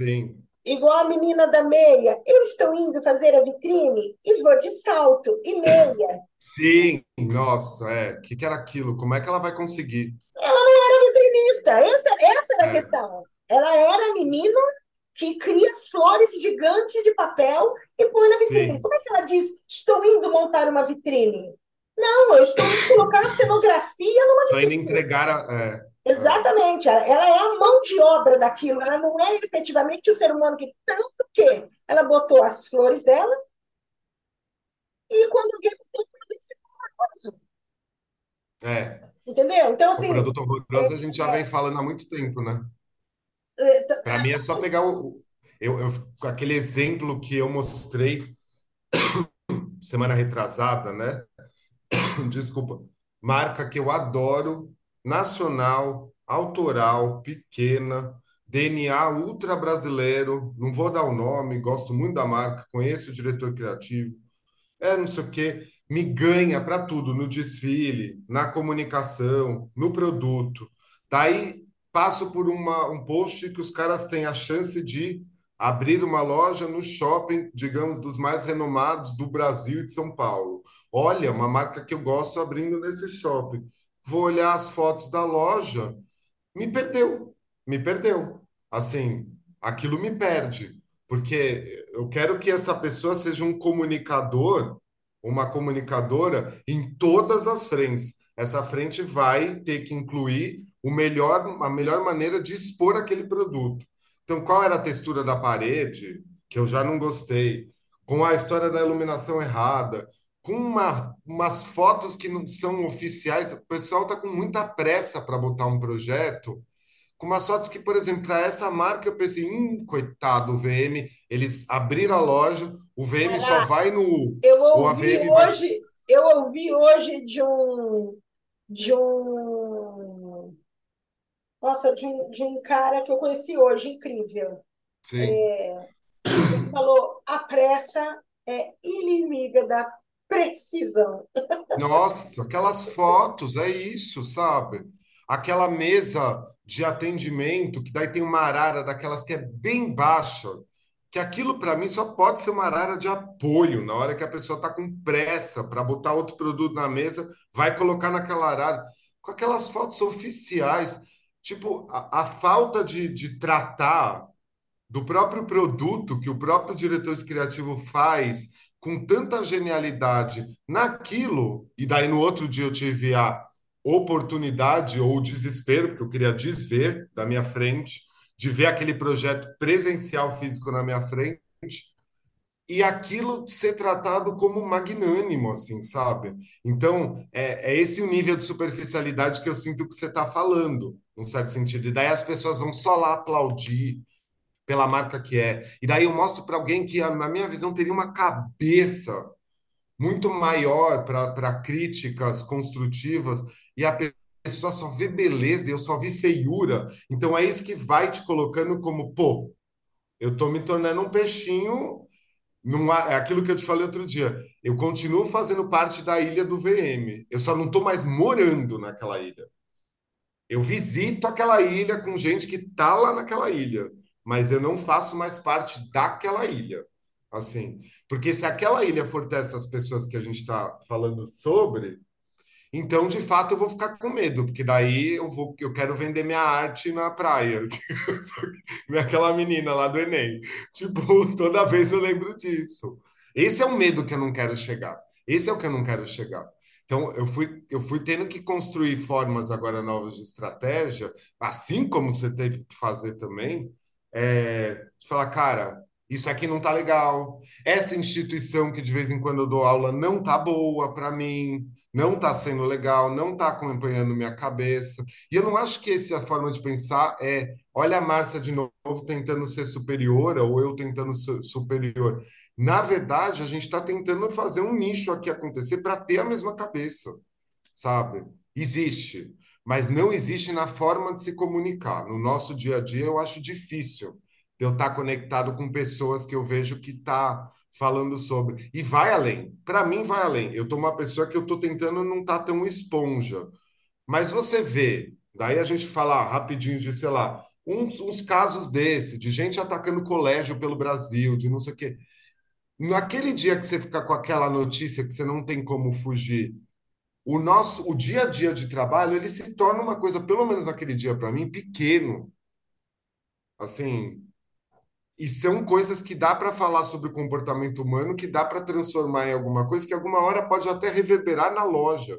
sim. Igual a menina da meia. Eles estão indo fazer a vitrine e vou de salto e meia. Sim, nossa, é. O que que era aquilo? Como é que ela vai conseguir? Ela não era vitrinista, essa, essa era a É, questão. Ela era a menina que cria as flores gigantes de papel e põe na vitrine. sim. Como é que ela diz, estou indo montar uma vitrine? Não, eu estou indo colocar a cenografia numa Tô indo vitrine. entregar a, é, é, Exatamente, ela ela é a mão de obra daquilo, ela não é efetivamente o ser humano que tanto que ela botou as flores dela e quando alguém botou, é. entendeu? Então, O assim, produto horroroso a gente já vem falando há muito tempo, né? é, Para mim é só pegar o, eu, eu- aquele exemplo que eu mostrei semana retrasada, né? Desculpa. Marca que eu adoro, nacional, autoral, pequena, DNA ultra brasileiro. Não vou dar o nome, gosto muito da marca, conheço o diretor criativo. é não sei o quê, me ganha para tudo, no desfile, na comunicação, no produto. Daí passo por uma, um post que os caras têm a chance de abrir uma loja no shopping, digamos, dos mais renomados do Brasil e de São Paulo. Olha, uma marca que eu gosto abrindo nesse shopping. Vou olhar as fotos da loja, me perdeu, me perdeu. Assim, aquilo me perde, porque eu quero que essa pessoa seja um comunicador, uma comunicadora em todas as frentes. Essa frente vai ter que incluir o melhor, a melhor maneira de expor aquele produto. Então, qual era a textura da parede, que eu já não gostei, com a história da iluminação errada, com uma, umas fotos que não são oficiais, o pessoal está com muita pressa para botar um projeto, com umas fotos que, por exemplo, para essa marca eu pensei, hum, coitado, o VM, eles abriram a loja, o VM só Caraca, vai no. eu ouvi VM vai. hoje, eu ouvi hoje de um de um nossa, de um, de um cara que eu conheci hoje, incrível. Sim. Ele falou: a pressa é inimiga da precisão. Nossa, aquelas fotos, é isso, sabe? Aquela mesa de atendimento, que daí tem uma arara daquelas que é bem baixa, que aquilo para mim só pode ser uma arara de apoio, na hora que a pessoa está com pressa para botar outro produto na mesa, vai colocar naquela arara. Com aquelas fotos oficiais, tipo, a, a falta de, de tratar do próprio produto que o próprio diretor de criativo faz com tanta genialidade naquilo, e daí no outro dia eu tive a oportunidade ou desespero, porque eu queria desver da minha frente, de ver aquele projeto presencial físico na minha frente, e aquilo ser tratado como magnânimo, assim, sabe? Então, é, é esse o nível de superficialidade que eu sinto que você está falando, num certo sentido. E daí as pessoas vão só lá aplaudir pela marca que é. E daí eu mostro para alguém que, na minha visão, teria uma cabeça muito maior para críticas construtivas e a pessoa só vê beleza eu só vi feiura. Então é isso que vai te colocando como, pô, eu tô me tornando um peixinho há- é aquilo que eu te falei outro dia. Eu continuo fazendo parte da ilha do VM. Eu só não estou mais morando naquela ilha. Eu visito aquela ilha com gente que tá lá naquela ilha, mas eu não faço mais parte daquela ilha. Assim, porque se aquela ilha for dessas pessoas que a gente está falando sobre, então, de fato, eu vou ficar com medo, porque daí eu vou, eu quero vender minha arte na praia. Aquela menina lá do Enem. Tipo, toda vez eu lembro disso. Esse é o medo que eu não quero chegar. Esse é o que eu não quero chegar. Então, eu fui, eu fui tendo que construir formas agora novas de estratégia, assim como você teve que fazer também, é, de falar, cara, isso aqui não tá legal. Essa instituição que de vez em quando eu dou aula não tá boa para mim não está sendo legal, não está acompanhando minha cabeça. E eu não acho que essa forma de pensar é, olha a Márcia de novo tentando ser superior, ou eu tentando ser superior. Na verdade, a gente está tentando fazer um nicho aqui acontecer para ter a mesma cabeça, sabe? Existe, mas não existe na forma de se comunicar. No nosso dia a dia, eu acho difícil eu estar conectado com pessoas que eu vejo que tá falando sobre. E vai além. Para mim, vai além. Eu tô uma pessoa que eu tô tentando não estar tá tão esponja. Mas você vê, daí a gente fala rapidinho de, sei lá, uns, uns casos desse, de gente atacando colégio pelo Brasil, de não sei o quê. Naquele dia que você fica com aquela notícia que você não tem como fugir, o nosso, o dia a dia de trabalho, ele se torna uma coisa, pelo menos naquele dia para mim, pequeno. Assim, e são coisas que dá para falar sobre o comportamento humano, que dá para transformar em alguma coisa que alguma hora pode até reverberar na loja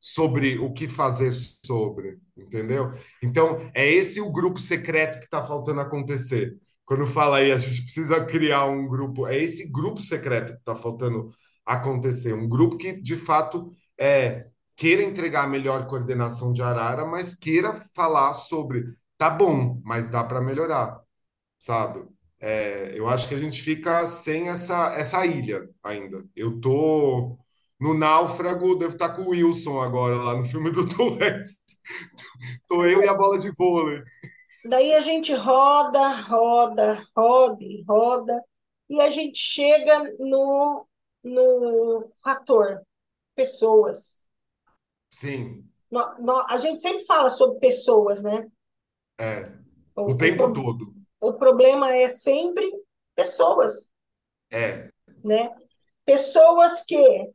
sobre o que fazer sobre, entendeu? Então, é esse o grupo secreto que está faltando acontecer. Quando fala aí, a gente precisa criar um grupo, é esse grupo secreto que está faltando acontecer. Um grupo que, de fato, é, queira entregar a melhor coordenação de Arara, mas queira falar sobre, tá bom, mas dá para melhorar, sabe? É, eu acho que a gente fica sem essa, essa ilha ainda. Eu tô no Náufrago, devo estar com o Wilson agora, lá no filme do Hanks. Tô eu e a bola de vôlei. Daí a gente roda, roda, roda e roda, e a gente chega no, no fator pessoas. Sim, No, no- a gente sempre fala sobre pessoas, né? é. O O, tempo pro- todo. O problema é sempre pessoas, É, né? Pessoas que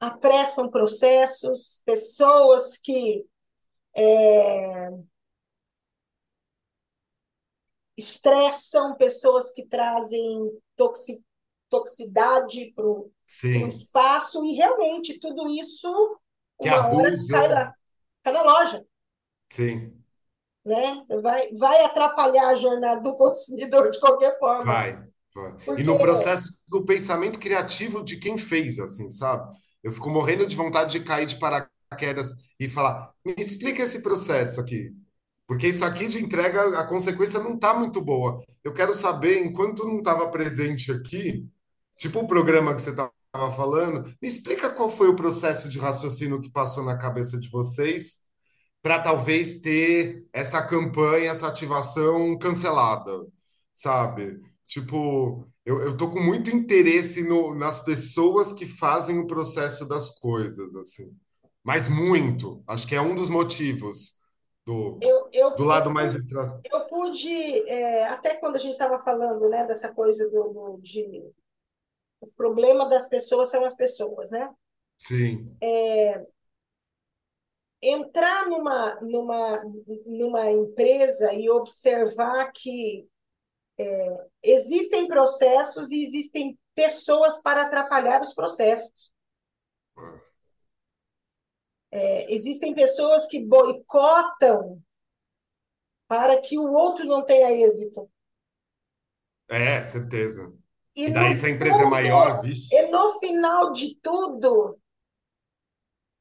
apressam processos, pessoas que estressam, pessoas que trazem toxi, toxicidade para o espaço, e realmente tudo isso, Que uma hora cai, lá, cai na loja, Sim, né? Vai, vai atrapalhar a jornada do consumidor de qualquer forma, vai, vai. E porque no processo do pensamento criativo de quem fez, assim, sabe? Eu fico morrendo de vontade de cair de paraquedas e falar: me explica esse processo aqui. Porque isso aqui de entrega, a consequência não está muito boa. Eu quero saber, enquanto não estava presente aqui, tipo o programa que você estava falando, me explica qual foi o processo de raciocínio que passou na cabeça de vocês para talvez ter essa campanha, essa ativação cancelada, sabe? Tipo, eu, eu tô com muito interesse no, nas pessoas que fazem o processo das coisas, assim. Mas muito. Acho que é um dos motivos do, eu, eu, do lado eu, mais extra. eu pude, é, até quando a gente estava falando, né, dessa coisa do, do- de o problema das pessoas são as pessoas, né? Sim, Entrar numa, numa, numa empresa e observar que existem processos e existem pessoas para atrapalhar os processos. É, existem pessoas que boicotam para que o outro não tenha êxito. é, certeza. E E daí, se a empresa é maior, fundo, e vixe, no final de tudo,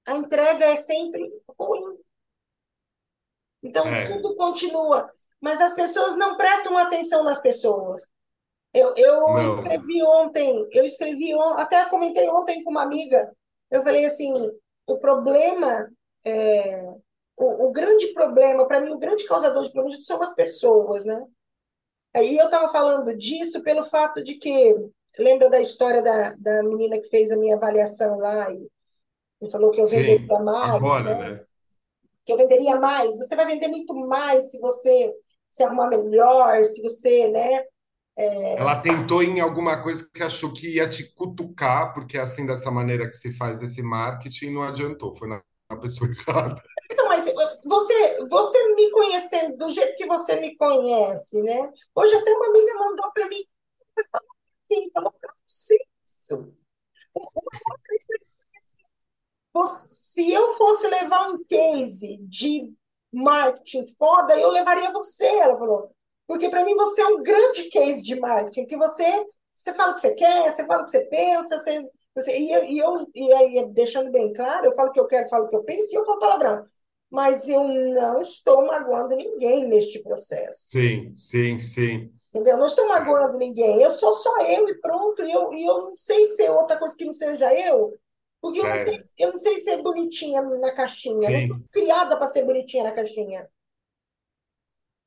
a entrega é sempre ruim. Então, é, tudo continua. Mas as pessoas não prestam atenção nas pessoas. Eu, eu escrevi ontem, eu escrevi, on- até comentei ontem com uma amiga, eu falei assim, o problema, é, o, o grande problema, para mim, o grande causador de problemas são as pessoas, né? Aí eu estava falando disso pelo fato de que, lembra da história da, da menina que fez a minha avaliação lá e, e falou que eu Sim, venderia mais, agora, né? né? Que eu venderia mais. Você vai vender muito mais se você se arrumar melhor, se você, né? Ela tentou em alguma coisa que achou que ia te cutucar, porque é assim dessa maneira que se faz esse marketing, não adiantou, foi na, na pessoa errada. Então, mas você, você me conhecendo do jeito que você me conhece, né? Hoje até uma amiga mandou para mim, falou assim, falou para você isso. Uma Se eu fosse levar um case de marketing foda, eu levaria você, ela falou. Porque para mim você é um grande case de marketing, que você, você fala o que você quer, você fala o que você pensa, você, você, e, eu, e, eu, e aí, deixando bem claro, eu falo o que eu quero, falo o que eu penso, e eu falo palavrão. Mas eu não estou magoando ninguém neste processo. Sim, sim, sim. Entendeu? Eu não estou magoando ninguém. Eu sou só eu e pronto. E eu, e eu não sei ser outra coisa que não seja eu, porque eu não sei, É, eu não sei ser bonitinha na caixinha. Eu não fui sim. criada para ser bonitinha na caixinha.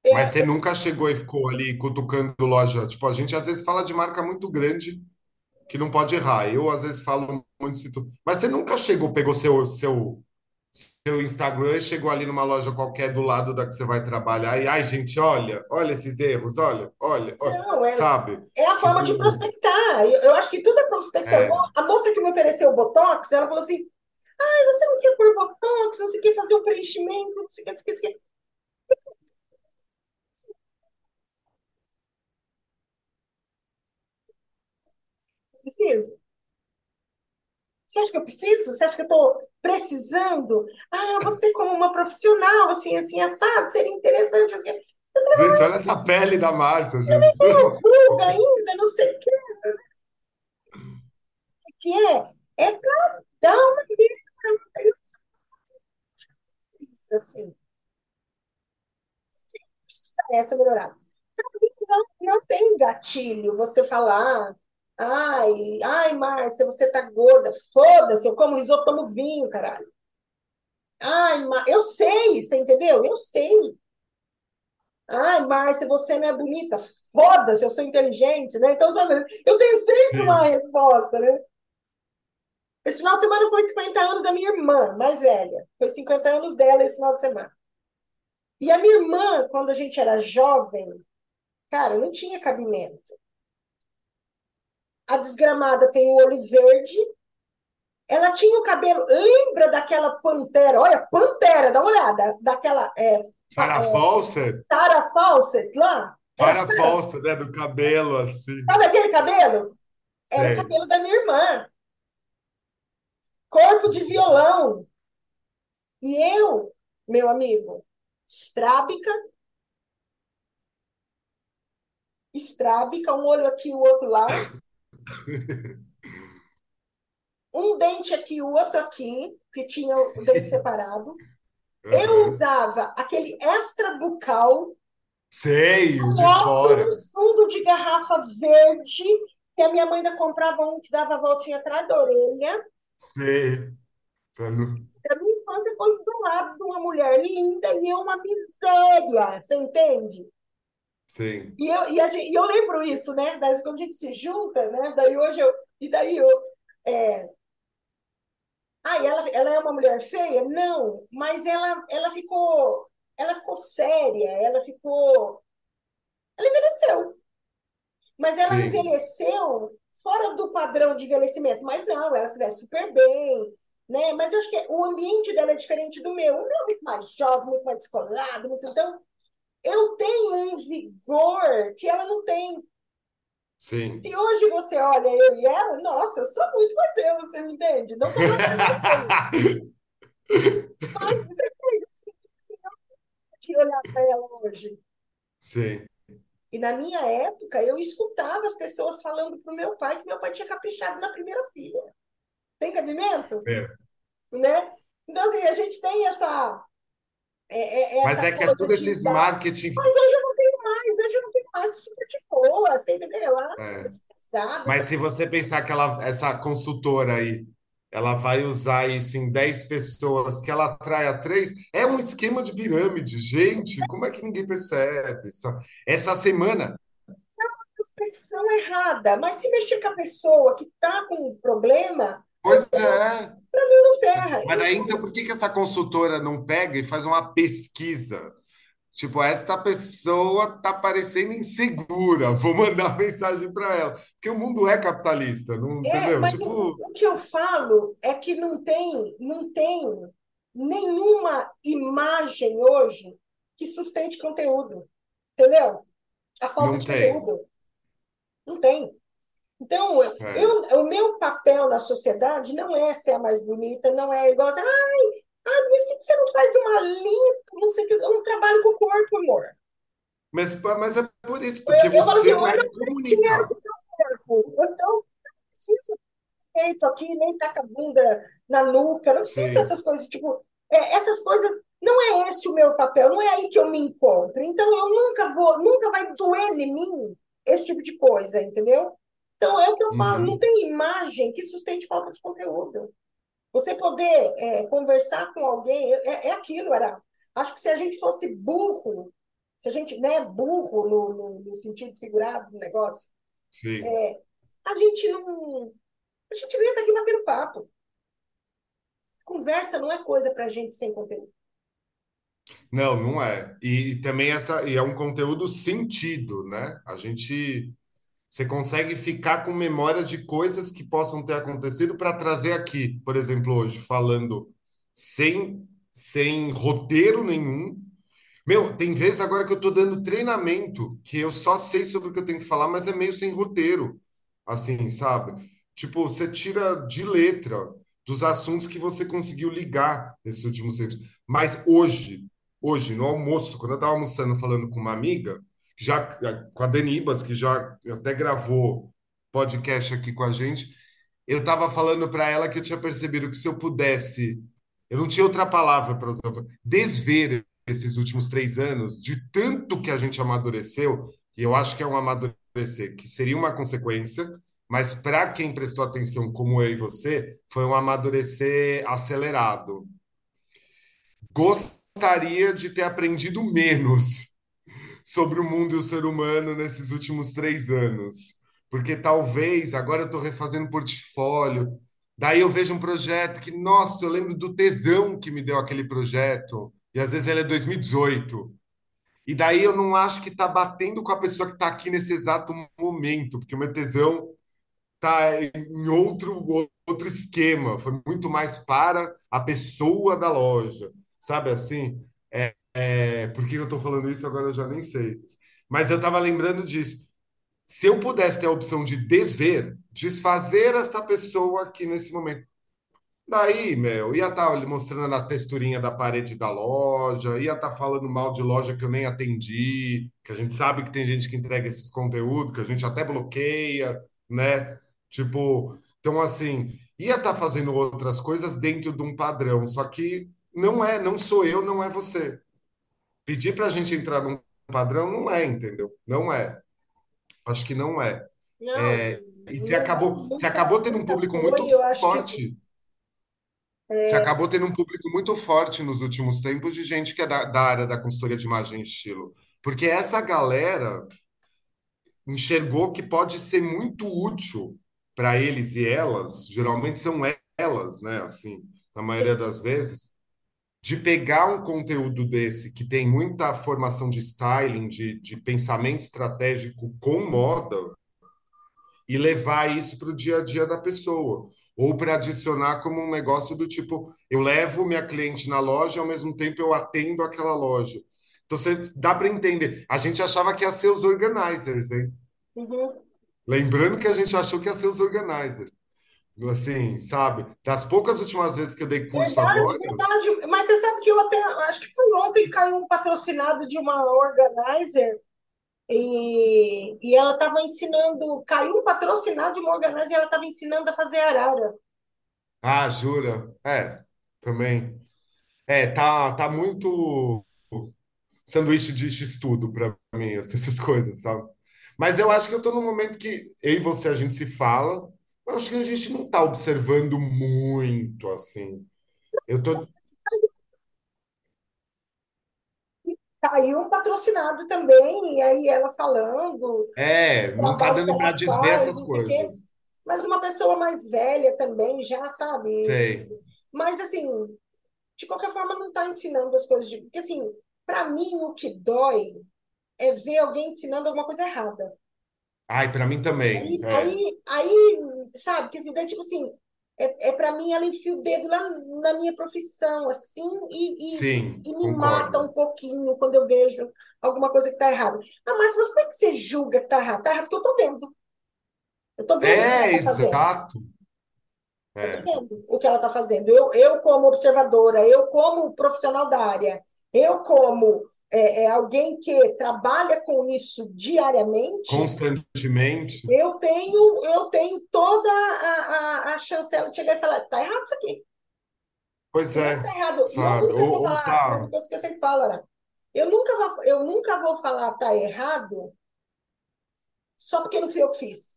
Mas É, você nunca chegou e ficou ali cutucando loja. Tipo, a gente às vezes fala de marca muito grande que não pode errar. Eu às vezes falo muito. Mas você nunca chegou, pegou seu, seu, seu Instagram chegou ali numa loja qualquer do lado da que você vai trabalhar e, ai, gente, olha, olha esses erros, olha, olha, olha, não, é, sabe? é a forma de Tipo, prospectar. Eu, eu acho que tudo é prospecção. é, A moça que me ofereceu Botox, ela falou assim: ai, você não quer pôr Botox, não sei o que, fazer um preenchimento, não sei o que, não sei o que, não sei o que. Preciso. Você acha que eu preciso? Você acha que eu estou precisando? Ah, você como uma profissional, assim, assim, assado, seria interessante. Assim. gente, olha essa pele da Márcia, gente. Tem ruga ainda, não sei o que, que é. É para dar uma assim. Essa melhorada. Mim, Não, não tem gatilho você falar, ai, ai, Márcia, você tá gorda, foda-se, eu como risoto, tomo vinho, caralho. Ai, Má- eu sei, você entendeu? Eu sei. Ai, Márcia, você não é bonita. Foda-se, eu sou inteligente, né? Então, sabe, eu tenho sempre uma resposta, né? Esse final de semana foi 50 anos da minha irmã, mais velha. Foi 50 anos dela esse final de semana. E a minha irmã, quando a gente era jovem, cara, não tinha cabimento. A desgramada tem o olho verde. Ela tinha o cabelo. Lembra daquela pantera? Olha, pantera, dá uma olhada. Daquela é, Farrah é, Fawcett, Sarah Fawcett lá. Sarah. Fawcett, né, do cabelo assim. Sabe aquele cabelo? Era o cabelo da minha irmã. Corpo de violão. E eu, meu amigo, estrábica, estrábica, um olho aqui, o outro lá, um dente aqui, o outro aqui, que tinha o dente separado. Eu Aham. usava aquele extra bucal, Sei, o um de fora. fundo de garrafa verde, que a minha mãe ainda comprava um que dava a voltinha atrás da orelha. Sei. Pra não- A minha infância foi do lado de uma mulher linda e eu uma miséria, você entende? Sim, E eu, e a gente, e eu lembro isso, né? Daí, quando a gente se junta, né? Daí hoje eu. E daí eu. É, ah, e ela, ela é uma mulher feia? Não, mas ela, ela ficou. Ela ficou séria, ela ficou. Ela envelheceu. Mas ela sim, envelheceu fora do padrão de envelhecimento. Mas não, ela se veste super bem, né? Mas eu acho que o ambiente dela é diferente do meu. O meu é muito mais jovem, muito mais descolado, muito... então eu tenho um vigor que ela não tem. sim. Se hoje você olha eu e ela, nossa, eu sou muito mais eu, você me entende? Não tô mas você entende assim, assim, eu de olhar para ela hoje. Sim. E na minha época, eu escutava as pessoas falando para o meu pai que meu pai tinha caprichado na primeira filha. Tem cabimento? É. Né? Então, assim, a gente tem essa, é, é, Mas essa é que é tudo esses dar. marketing. Mas hoje eu não tenho mais, hoje eu não tenho mais, super de boa, você entendeu? Ah, é. pesado, Mas essa se você pensar que ela, essa consultora aí, ela vai usar isso em 10 pessoas, que ela atrai a três, é um esquema de pirâmide. Gente, como é que ninguém percebe? Essa, essa semana, perspecção errada. Mas se mexer com a pessoa que está com um problema, pois é. para mim não ferra. Mas Eu aí, então, por que que essa consultora não pega e faz uma pesquisa? Tipo, esta pessoa tá parecendo insegura, vou mandar mensagem para ela. Porque o mundo é capitalista, não, É, entendeu? mas o, Tipo, o que eu falo é que não tem, não tem nenhuma imagem hoje que sustente conteúdo, entendeu? A falta não de tem. conteúdo. Não tem. Então, É. eu, o meu papel na sociedade não é ser a mais bonita, não é igual assim, ai, ah, mas por que você não faz uma limpa, não sei que, eu não trabalho com o corpo, amor. Mas, mas é por isso, Eu, porque eu assim, você eu não é com corpo, então não preciso peito aqui, nem taca a bunda na nuca, não precisa Sim. dessas coisas, tipo, é, essas coisas, não é esse o meu papel, não é aí que eu me encontro. Então eu nunca vou, nunca vai doer em mim esse tipo de coisa, entendeu? Então é o que eu falo, não Uhum. tem imagem que sustente falta de conteúdo. Você poder é, conversar com alguém, é, é aquilo, era. Acho que se a gente fosse burro, se a gente, né, burro no, no, no sentido figurado do negócio, Sim. a gente não, a gente não ia estar aqui batendo papo. Conversa não é coisa para gente sem conteúdo. Não, não é. E, e também essa, e é um conteúdo sentido, né? A gente, você consegue ficar com memória de coisas que possam ter acontecido para trazer aqui, por exemplo, hoje, falando sem, sem roteiro nenhum. Meu, tem vezes agora que eu tô dando treinamento, que eu só sei sobre o que eu tenho que falar, mas é meio sem roteiro, assim, sabe? Tipo, você tira de letra dos assuntos que você conseguiu ligar nesses últimos tempos. Mas hoje, hoje, no almoço, quando eu estava almoçando falando com uma amiga, já com a Denibas, que já até gravou podcast aqui com a gente, eu estava falando para ela que eu tinha percebido que se eu pudesse, eu não tinha outra palavra para usar, desver esses últimos três anos, de tanto que a gente amadureceu, e eu acho que é um amadurecer, que seria uma consequência, mas para quem prestou atenção, como eu e você, foi um amadurecer acelerado. Gostaria de ter aprendido menos sobre o mundo e o ser humano nesses últimos três anos. Porque talvez, agora eu estou refazendo portfólio, daí eu vejo um projeto que, nossa, eu lembro do tesão que me deu aquele projeto, e às vezes ele é 2018. E daí eu não acho que está batendo com a pessoa que está aqui nesse exato momento, porque o meu tesão está em outro, outro esquema, foi muito mais para a pessoa da loja, sabe assim? É, é, por que eu estou falando isso agora eu já nem sei. Mas eu estava lembrando disso. Se eu pudesse ter a opção de desver, desfazer esta pessoa aqui nesse momento, daí, meu, ia estar mostrando a texturinha da parede da loja, ia estar falando mal de loja que eu nem atendi, que a gente sabe que tem gente que entrega esses conteúdos, que a gente até bloqueia, né? Tipo, então assim, ia estar fazendo outras coisas dentro de um padrão, só que não é, não sou eu, não é você. Pedir para a gente entrar num padrão não é, entendeu? Não é. Acho que não é. Não, É, e você acabou, você acabou tendo um público muito acho que forte. Você acabou tendo um público muito forte nos últimos tempos de gente que é da, da área da consultoria de imagem e estilo. Porque essa galera enxergou que pode ser muito útil para eles e elas, geralmente são elas, né? Assim, na maioria das vezes, de pegar um conteúdo desse que tem muita formação de styling, de, de pensamento estratégico com moda e levar isso para o dia a dia da pessoa. Ou para adicionar como um negócio do tipo, eu levo minha cliente na loja ao mesmo tempo eu atendo aquela loja. Então você dá para entender. A gente achava que ia ser os organizers, hein? Uhum. Lembrando que a gente achou que ia ser os organizers. Assim, sabe? Das poucas últimas vezes que eu dei curso Verdade, agora, verdade. Mas você sabe que eu até acho que foi ontem que caiu um patrocinado de uma organizer E, e ela estava ensinando, caiu um patrocinado de Morganás e ela estava ensinando a fazer arara. Ah, jura? É, também. É, tá, tá muito sanduíche de estudo para mim, essas coisas, sabe? Mas eu acho que eu tô num momento que eu e você a gente se fala, mas acho que a gente não tá observando muito assim. Eu tô. Caiu um patrocinado também, e aí ela falando, É, não tá que dando para desver essas coisas. Mas uma pessoa mais velha também, já sabe. Sei. Mas, assim, de qualquer forma, não está ensinando as coisas. De... Porque, assim, para mim, o que dói é ver alguém ensinando alguma coisa errada. Ai, para mim também. Aí, É. aí, aí sabe, que assim, daí, tipo assim, é, é para mim ela enfia o dedo na, na minha profissão, assim, e, e, Sim, e me mata um concordo. pouquinho quando eu vejo alguma coisa que está errada. Ah, mas, mas como é que você julga que está errado? Está errado porque eu estou vendo. Eu estou vendo o que ela É, fazendo. exato. Eu estou É, vendo o que ela está fazendo. Eu, eu, como observadora, eu, como profissional da área, eu, como é, é, alguém que trabalha com isso diariamente, constantemente. eu tenho, eu tenho toda a, a, a chancela de chegar e falar: está errado isso aqui. Pois Não é, está errado. E eu sabe? nunca Ou, vou ou falar, é uma tá coisa que eu sempre falo, Ana, eu nunca vou, eu nunca vou falar está errado só porque não fui eu que fiz.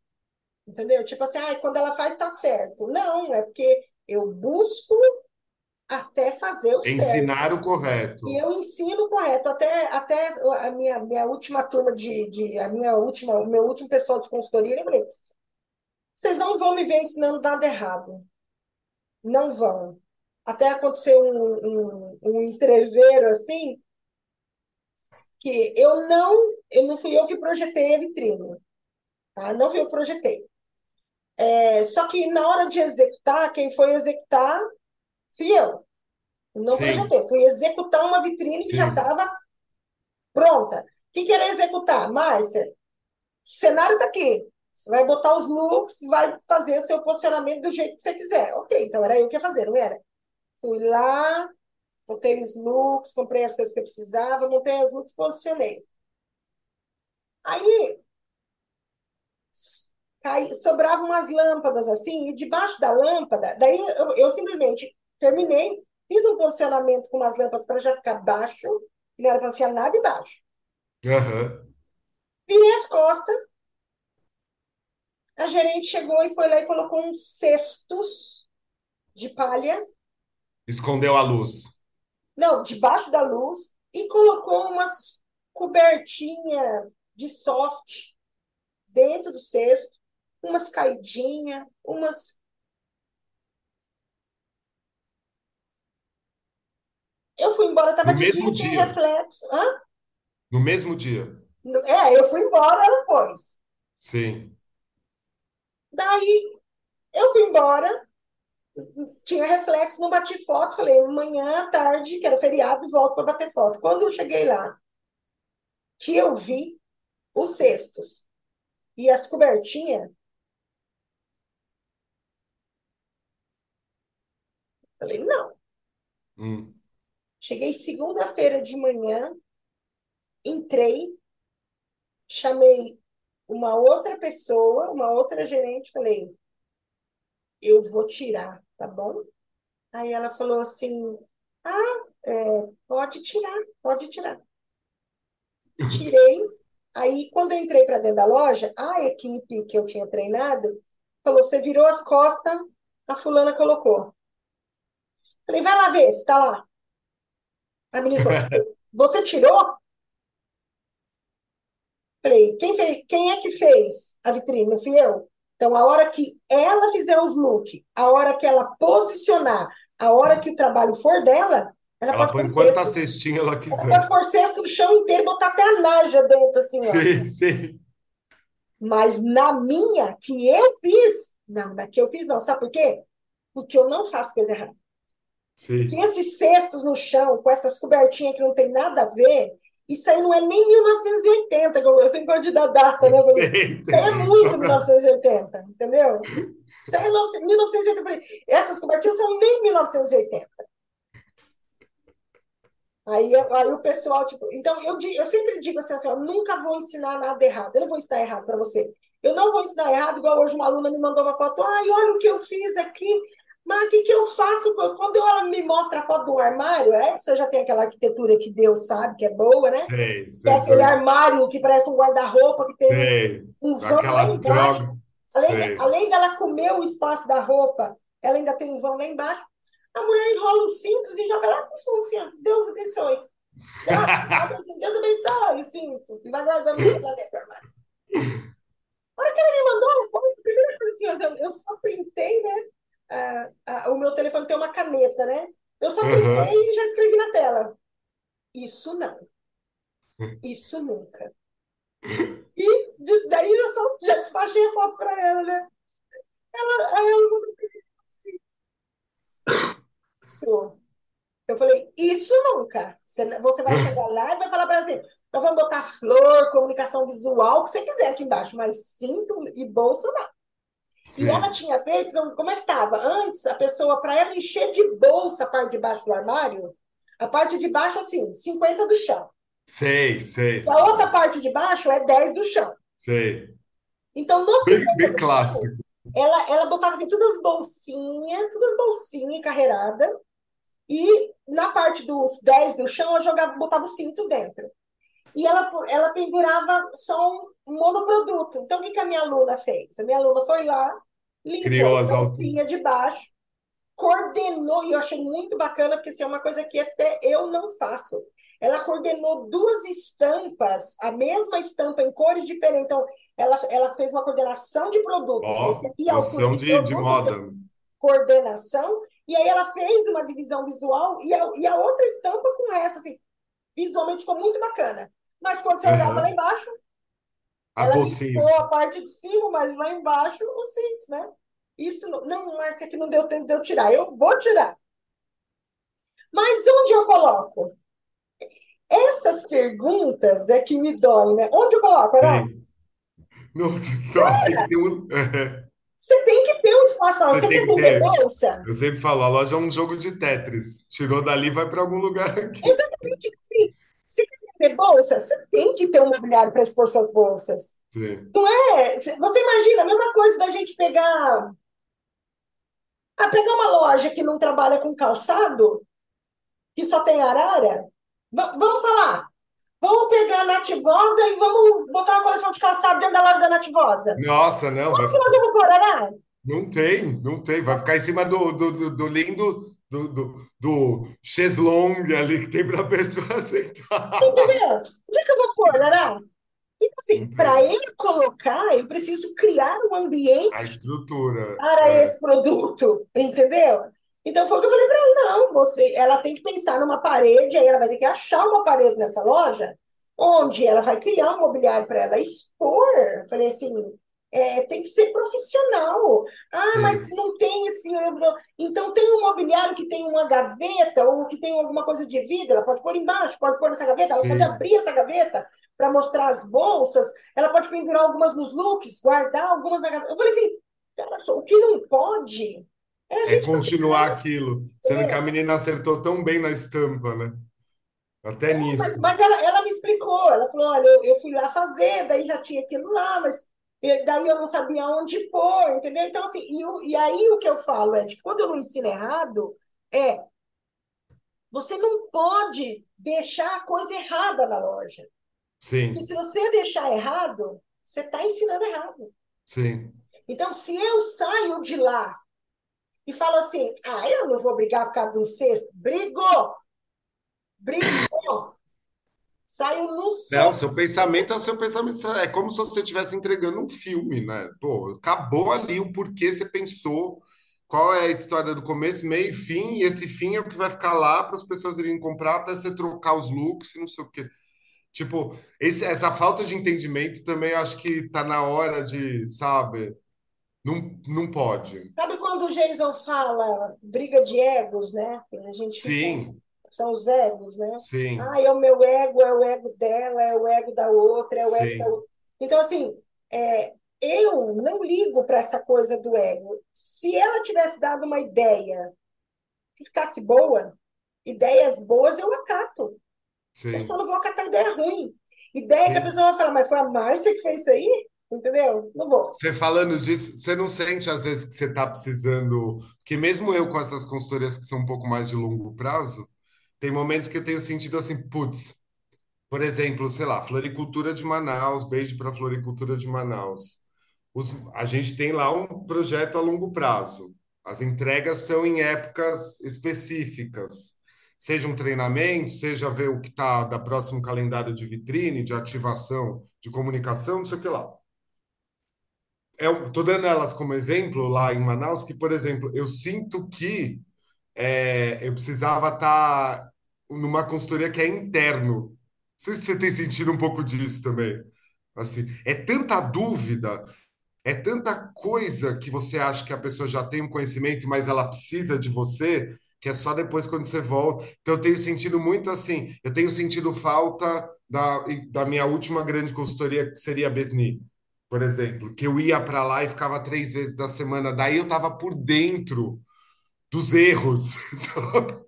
Entendeu? Tipo assim, ah, quando ela faz, está certo. Não, é porque eu busco até fazer o certo. ensinar o E correto. eu ensino correto. Até, até a minha, minha última turma de, de a minha última, o meu último pessoal de consultoria, eu falei, vocês não vão me ver ensinando nada errado. Não vão. Até aconteceu um, um, um entreveiro assim, que eu não, eu não fui eu que projetei a vitrine, tá? Não fui eu que projetei. É, só que na hora de executar, quem foi executar fui eu. Não Sim, projetei, fui executar uma vitrine que já sim. estava pronta. O que que era executar? Márcia, o cenário está aqui. Você vai botar os looks, vai fazer o seu posicionamento do jeito que você quiser. Ok, então era eu que ia fazer, não era? Fui lá, botei os looks, comprei as coisas que eu precisava, montei os looks, posicionei. Aí sobravam umas lâmpadas assim, e debaixo da lâmpada, daí eu, eu simplesmente terminei, fiz um posicionamento com umas lâmpadas para já ficar baixo, não era para enfiar nada embaixo. Aham. Virei as costas, a gerente chegou e foi lá e colocou uns cestos de palha, Escondeu a luz. não, debaixo da luz, e colocou umas cobertinhas de soft dentro do cesto, umas caidinhas, umas. Eu fui embora, estava No de mesmo dia, tinha dia. reflexo. Hã? No mesmo dia. É, eu fui embora, pôs. Sim. Daí eu fui embora, tinha reflexo, não bati foto. Falei, amanhã à tarde, que era feriado, volto para bater foto. Quando eu cheguei lá, que eu vi os cestos e as cobertinhas, falei, não. Hum. Cheguei segunda-feira de manhã, entrei, chamei uma outra pessoa, uma outra gerente, falei, eu vou tirar, tá bom? Aí ela falou assim, ah, é, pode tirar, pode tirar. Tirei. Aí, quando eu entrei para dentro da loja, a equipe que eu tinha treinado falou: você virou as costas, a fulana colocou. Falei, vai lá ver se está lá. A menina falou: você tirou? Falei, quem, fez, quem é que fez a vitrine? Não fui eu? Então, a hora que ela fizer os looks, a hora que ela posicionar, a hora que o trabalho for dela, ela Ela pode põe pôr quanta cesto. cestinha ela Ela pode quiser. pôr cesto no chão inteiro e botar até a naja dentro, assim, ó. Sim, sim, Mas na minha, que eu fiz, não, na que eu fiz, não. Sabe por quê? Porque eu não faço coisa errada. Sim. esses cestos no chão, com essas cobertinhas que não tem nada a ver, isso aí não é nem 1980, como eu sempre gosto de dar data, né? Isso Sim, aí é sim. Muito pra... 1980, entendeu? Isso aí é 1980. Essas cobertinhas são nem 1980. Aí, aí o pessoal, tipo, então eu, eu sempre digo assim, assim, ó, nunca vou ensinar nada errado. Eu não vou ensinar errado para você. Eu não vou ensinar errado, igual hoje uma aluna me mandou uma foto. Ai, olha o que eu fiz aqui. Mas o que, que eu faço? Quando ela me mostra a foto do armário, é, você já tem aquela arquitetura que Deus sabe que é boa, né? Sei, Que é sei, aquele sei. armário que parece um guarda-roupa, que tem um, Sei. um vão lá Aquela embaixo. droga. Além, Sei. além dela comer o espaço da roupa, ela ainda tem um vão lá embaixo. A mulher enrola os cintos e joga lá no fundo, assim, ó, Deus abençoe. Ela assim, Deus abençoe o cinto. E vai guardando tudo lá dentro do armário. A hora que ela me mandou a foto, a primeira coisa assim, eu, eu só printei, né? Ah, ah, o meu telefone tem uma caneta, né? Eu só printei Aham. e já escrevi na tela. Isso não. Isso nunca. E daí eu só já despachei a foto para ela, né? Ela, aí ela mandou isso. Eu falei, isso nunca. Você, vai chegar lá e vai falar para ela assim, nós vamos botar flor, comunicação visual, o que você quiser aqui embaixo, mas cinto e bolsa não. E ela Sim. tinha feito, então, como é que estava? Antes, a pessoa, para ela encher de bolsa a parte de baixo do armário, a parte de baixo, assim, 50 do chão. Sei, sei, E a outra parte de baixo é 10 do chão. sei. Então, no Bem, 50 bem do chão, clássico. ela, ela botava assim, todas as bolsinhas, todas as bolsinhas encarreiradas, e na parte dos 10 do chão, ela jogava, botava os cintos dentro. E ela, ela pendurava só um monoproduto. Então, o que, que a minha aluna fez? A minha aluna foi lá, limpou Criou a bolsinha de baixo, coordenou, e eu achei muito bacana, porque isso é uma coisa que até eu não faço. Ela coordenou duas estampas, a mesma estampa em cores diferentes. Então, ela, ela fez uma coordenação de produto. Esse Ó, aqui é a altura noção de de, moda. coordenação, e aí ela fez uma divisão visual e a, e a outra estampa com o resto, assim, visualmente ficou muito bacana. Mas quando você olhava lá embaixo, As ela bolsinhas. a parte de cima, mas lá embaixo os cintos, né? Isso não, não, Márcia, que não deu tempo de eu tirar. Eu vou tirar. Mas onde eu coloco? Essas perguntas é que me doem, né? Onde eu coloco? Sim. Não, então, tem que ter um. Você tem que ter um espaço. Você Você tem que ter. bolsa? Eu sempre falo, a loja é um jogo de Tetris. Tirou dali, vai para algum lugar aqui. Exatamente assim. Você vender bolsa? Você tem que ter um mobiliário para expor suas bolsas. Sim, É, você imagina a mesma coisa da gente pegar, ah, pegar uma loja que não trabalha com calçado, que só tem arara. Va- vamos falar, vamos pegar a Nativosa e vamos botar uma coleção de calçado dentro da loja da Nativosa. Nossa, não, vai, nós vamos pôr arara? não tem, não tem. Vai ficar em cima do, do, do, do lindo do, do, do chaiselong ali que tem para a pessoa sentar. Entendeu? Onde é que eu vou pôr arara? Então, assim, para ele colocar, eu preciso criar um ambiente A estrutura. para É, esse produto, entendeu? Então foi o que eu falei para ela, não, você, ela tem que pensar numa parede, aí ela vai ter que achar uma parede nessa loja, onde ela vai criar um mobiliário para ela expor. Eu Falei assim, é, tem que ser profissional. Ah, mas sim, não tem assim, eu- então tem um mobiliário que tem uma gaveta ou que tem alguma coisa de vidro, ela pode pôr embaixo, pode pôr nessa gaveta, ela pode sim, abrir essa gaveta para mostrar as bolsas, ela pode pendurar algumas nos looks, guardar algumas na gaveta. Eu falei assim, cara, só, o que não pode é é continuar aquilo. Sendo que a menina acertou tão bem na estampa, né? Até Mas, nisso. mas ela, ela me explicou, ela falou, olha, eu, eu fui lá fazer, daí já tinha aquilo lá, mas daí eu não sabia onde pôr, entendeu? Então, assim, e, e aí o que eu falo é de quando eu não ensino errado, é, você não pode deixar a coisa errada na loja. Porque Sim, se você deixar errado, você está ensinando errado. sim, Então, se eu saio de lá e falo assim, ah, eu não vou brigar por causa de um cesto, brigou, brigou, saiu no Não, soco. seu pensamento é o seu pensamento. É como se você estivesse entregando um filme, né? Pô, acabou ali o porquê você pensou, qual é a história do começo, meio e fim, e esse fim é o que vai ficar lá para as pessoas irem comprar até você trocar os looks e não sei o quê. Tipo, esse- essa falta de entendimento também acho que tá na hora de, sabe? Não, não pode. Sabe quando o Jason fala briga de egos, né? A gente fica, Sim, são os egos, né? sim, Ah, é o meu ego, é o ego dela, é o ego da outra, é o ego da sim, outra. Então, assim, é, eu não ligo para essa coisa do ego. Se ela tivesse dado uma ideia que ficasse boa, Ideias boas eu acato. Eu só Sim, não vou acatar ideia ruim. Ideia que a sim. pessoa vai falar, mas foi a Márcia que fez isso aí? Entendeu? Não vou. Você falando disso, você não sente às vezes que você está precisando, que mesmo eu com essas consultorias que são um pouco mais de longo prazo, tem momentos que eu tenho sentido assim, putz, por exemplo, sei lá, Floricultura de Manaus, beijo para Floricultura de Manaus. Os- a gente tem lá um projeto a longo prazo. As entregas são em épocas específicas. Seja um treinamento, seja ver o que está da próximo calendário de vitrine, de ativação, de comunicação, não sei o que lá. Eu tô dando elas como exemplo lá em Manaus, que, por exemplo, eu sinto que é, eu precisava estar numa consultoria que é interno. Não sei se você tem sentido um pouco disso também. Assim, é tanta dúvida, é tanta coisa que você acha que a pessoa já tem um conhecimento, mas ela precisa de você, que é só depois quando você volta. Então, eu tenho sentido muito assim, eu tenho sentido falta da, da minha última grande consultoria, que seria a Besni, por exemplo, que eu ia para lá e ficava três vezes da semana. Daí eu estava por dentro dos erros, sabe?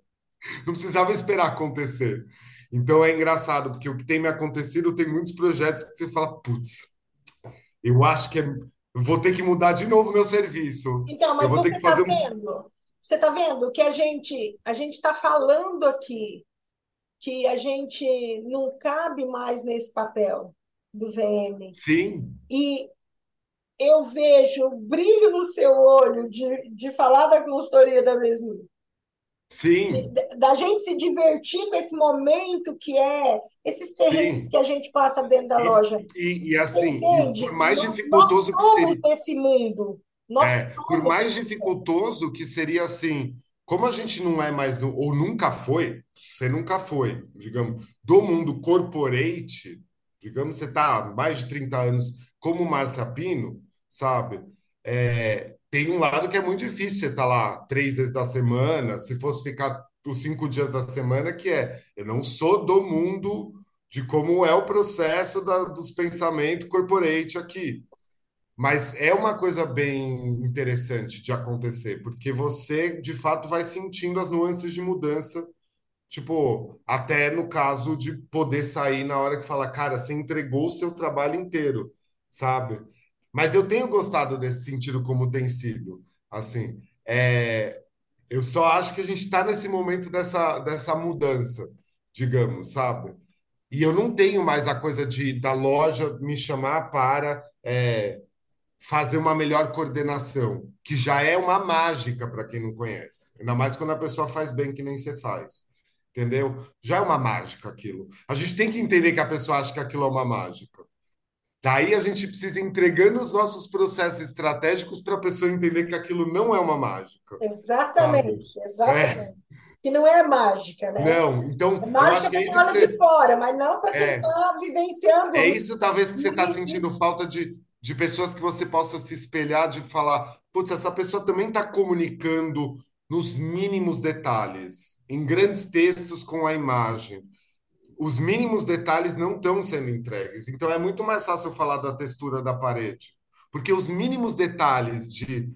Não precisava esperar acontecer. Então é engraçado, porque o que tem me acontecido, tem muitos projetos que você fala, putz, eu acho que é- vou ter que mudar de novo meu serviço. Então, Eu mas você que está vendo? Você está vendo que a gente a gente está falando aqui que a gente não cabe mais nesse papel do VM. Sim, E eu vejo o brilho no seu olho de, de falar da consultoria da Mesni, sim, da gente se divertir com esse momento que é esses perrengues que a gente passa dentro da E, loja. e, e assim, e por mais Nós, nós dificultoso que seria, esse mundo. Nós é, por mais dificultoso que seria assim, como a gente não é mais, do- ou nunca foi, você nunca foi, digamos, do mundo corporate, digamos, você está há mais de 30 anos como Márcia Pino, sabe? É, tem um lado que é muito difícil você estar lá três vezes da semana, se fosse ficar os cinco dias da semana, que é, eu não sou do mundo de como é o processo da- dos pensamentos corporate aqui. Mas é uma coisa bem interessante de acontecer, porque você, de fato, vai sentindo as nuances de mudança, tipo, até no caso de poder sair na hora que fala, cara, você entregou o seu trabalho inteiro, sabe? Mas eu tenho gostado desse sentido como tem sido, assim, é, eu só acho que a gente está nesse momento dessa, dessa mudança, digamos, sabe? E eu não tenho mais a coisa de da loja me chamar para é, fazer uma melhor coordenação, que já é uma mágica para quem não conhece. Ainda mais quando a pessoa faz bem que nem você faz. Entendeu? Já é uma mágica aquilo. A gente tem que entender que a pessoa acha que aquilo é uma mágica. Daí a gente precisa entregando os nossos processos estratégicos para a pessoa entender que aquilo não é uma mágica, sabe? Exatamente, É, exatamente. Que não é mágica, né? não. Então, É mágica que para é quem olha de você. fora, mas não para quem É, está vivenciando É isso, talvez, que você está sentindo falta de, de pessoas que você possa se espelhar, de falar, putz, essa pessoa também está comunicando nos mínimos detalhes, em grandes textos com a imagem. Os mínimos detalhes não estão sendo entregues. Então é muito mais fácil falar da textura da parede, porque os mínimos detalhes de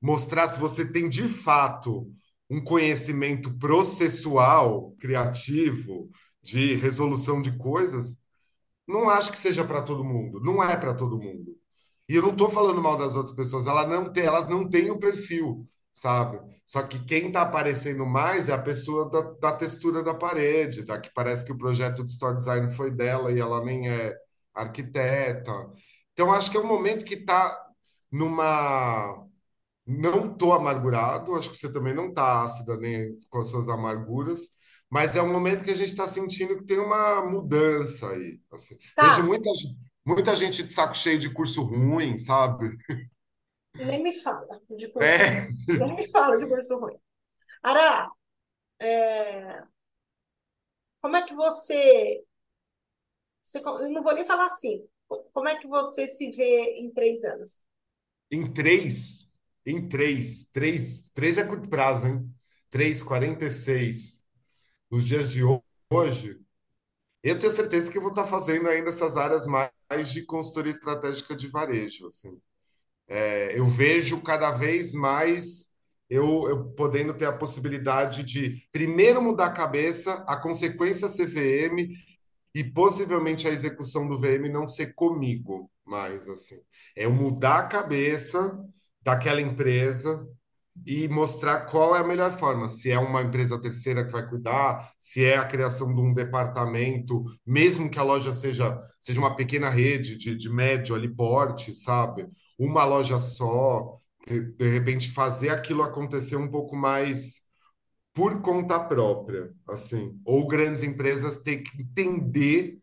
mostrar se você tem de fato um conhecimento processual, criativo, de resolução de coisas não acho que seja para todo mundo. Não é para todo mundo. E eu não estou falando mal das outras pessoas. Não elas não têm o perfil, sabe? Só que quem está aparecendo mais é a pessoa da, da textura da parede, da que parece que o projeto de store design foi dela e ela nem é arquiteta. Então acho que é um momento que está numa. Não estou amargurado, acho que você também não está ácida nem com as suas amarguras, mas é um momento que a gente está sentindo que tem uma mudança aí. assim. Vejo Tá, muita, gen- muita gente de saco cheio de curso ruim, sabe? Nem me fala de curso ruim. É, Nem me fala de curso ruim. Ara, como é que você, você. Eu não vou nem falar assim. Como é que você se vê em três anos? em três, em três, três, três é curto prazo, hein? Três, 46, nos dias de ho- hoje, eu tenho certeza que eu vou estar fazendo ainda essas áreas mais de consultoria estratégica de varejo, assim. É, eu vejo cada vez mais. eu, eu podendo ter a possibilidade de primeiro mudar a cabeça, a consequência ser VM e possivelmente a execução do VM não ser comigo, mas assim, é mudar a cabeça daquela empresa e mostrar qual é a melhor forma, se é uma empresa terceira que vai cuidar, se é a criação de um departamento, mesmo que a loja seja, seja uma pequena rede de, de médio ali porte, sabe? Uma loja só, de, repente fazer aquilo acontecer um pouco mais por conta própria, assim. Ou grandes empresas têm que entender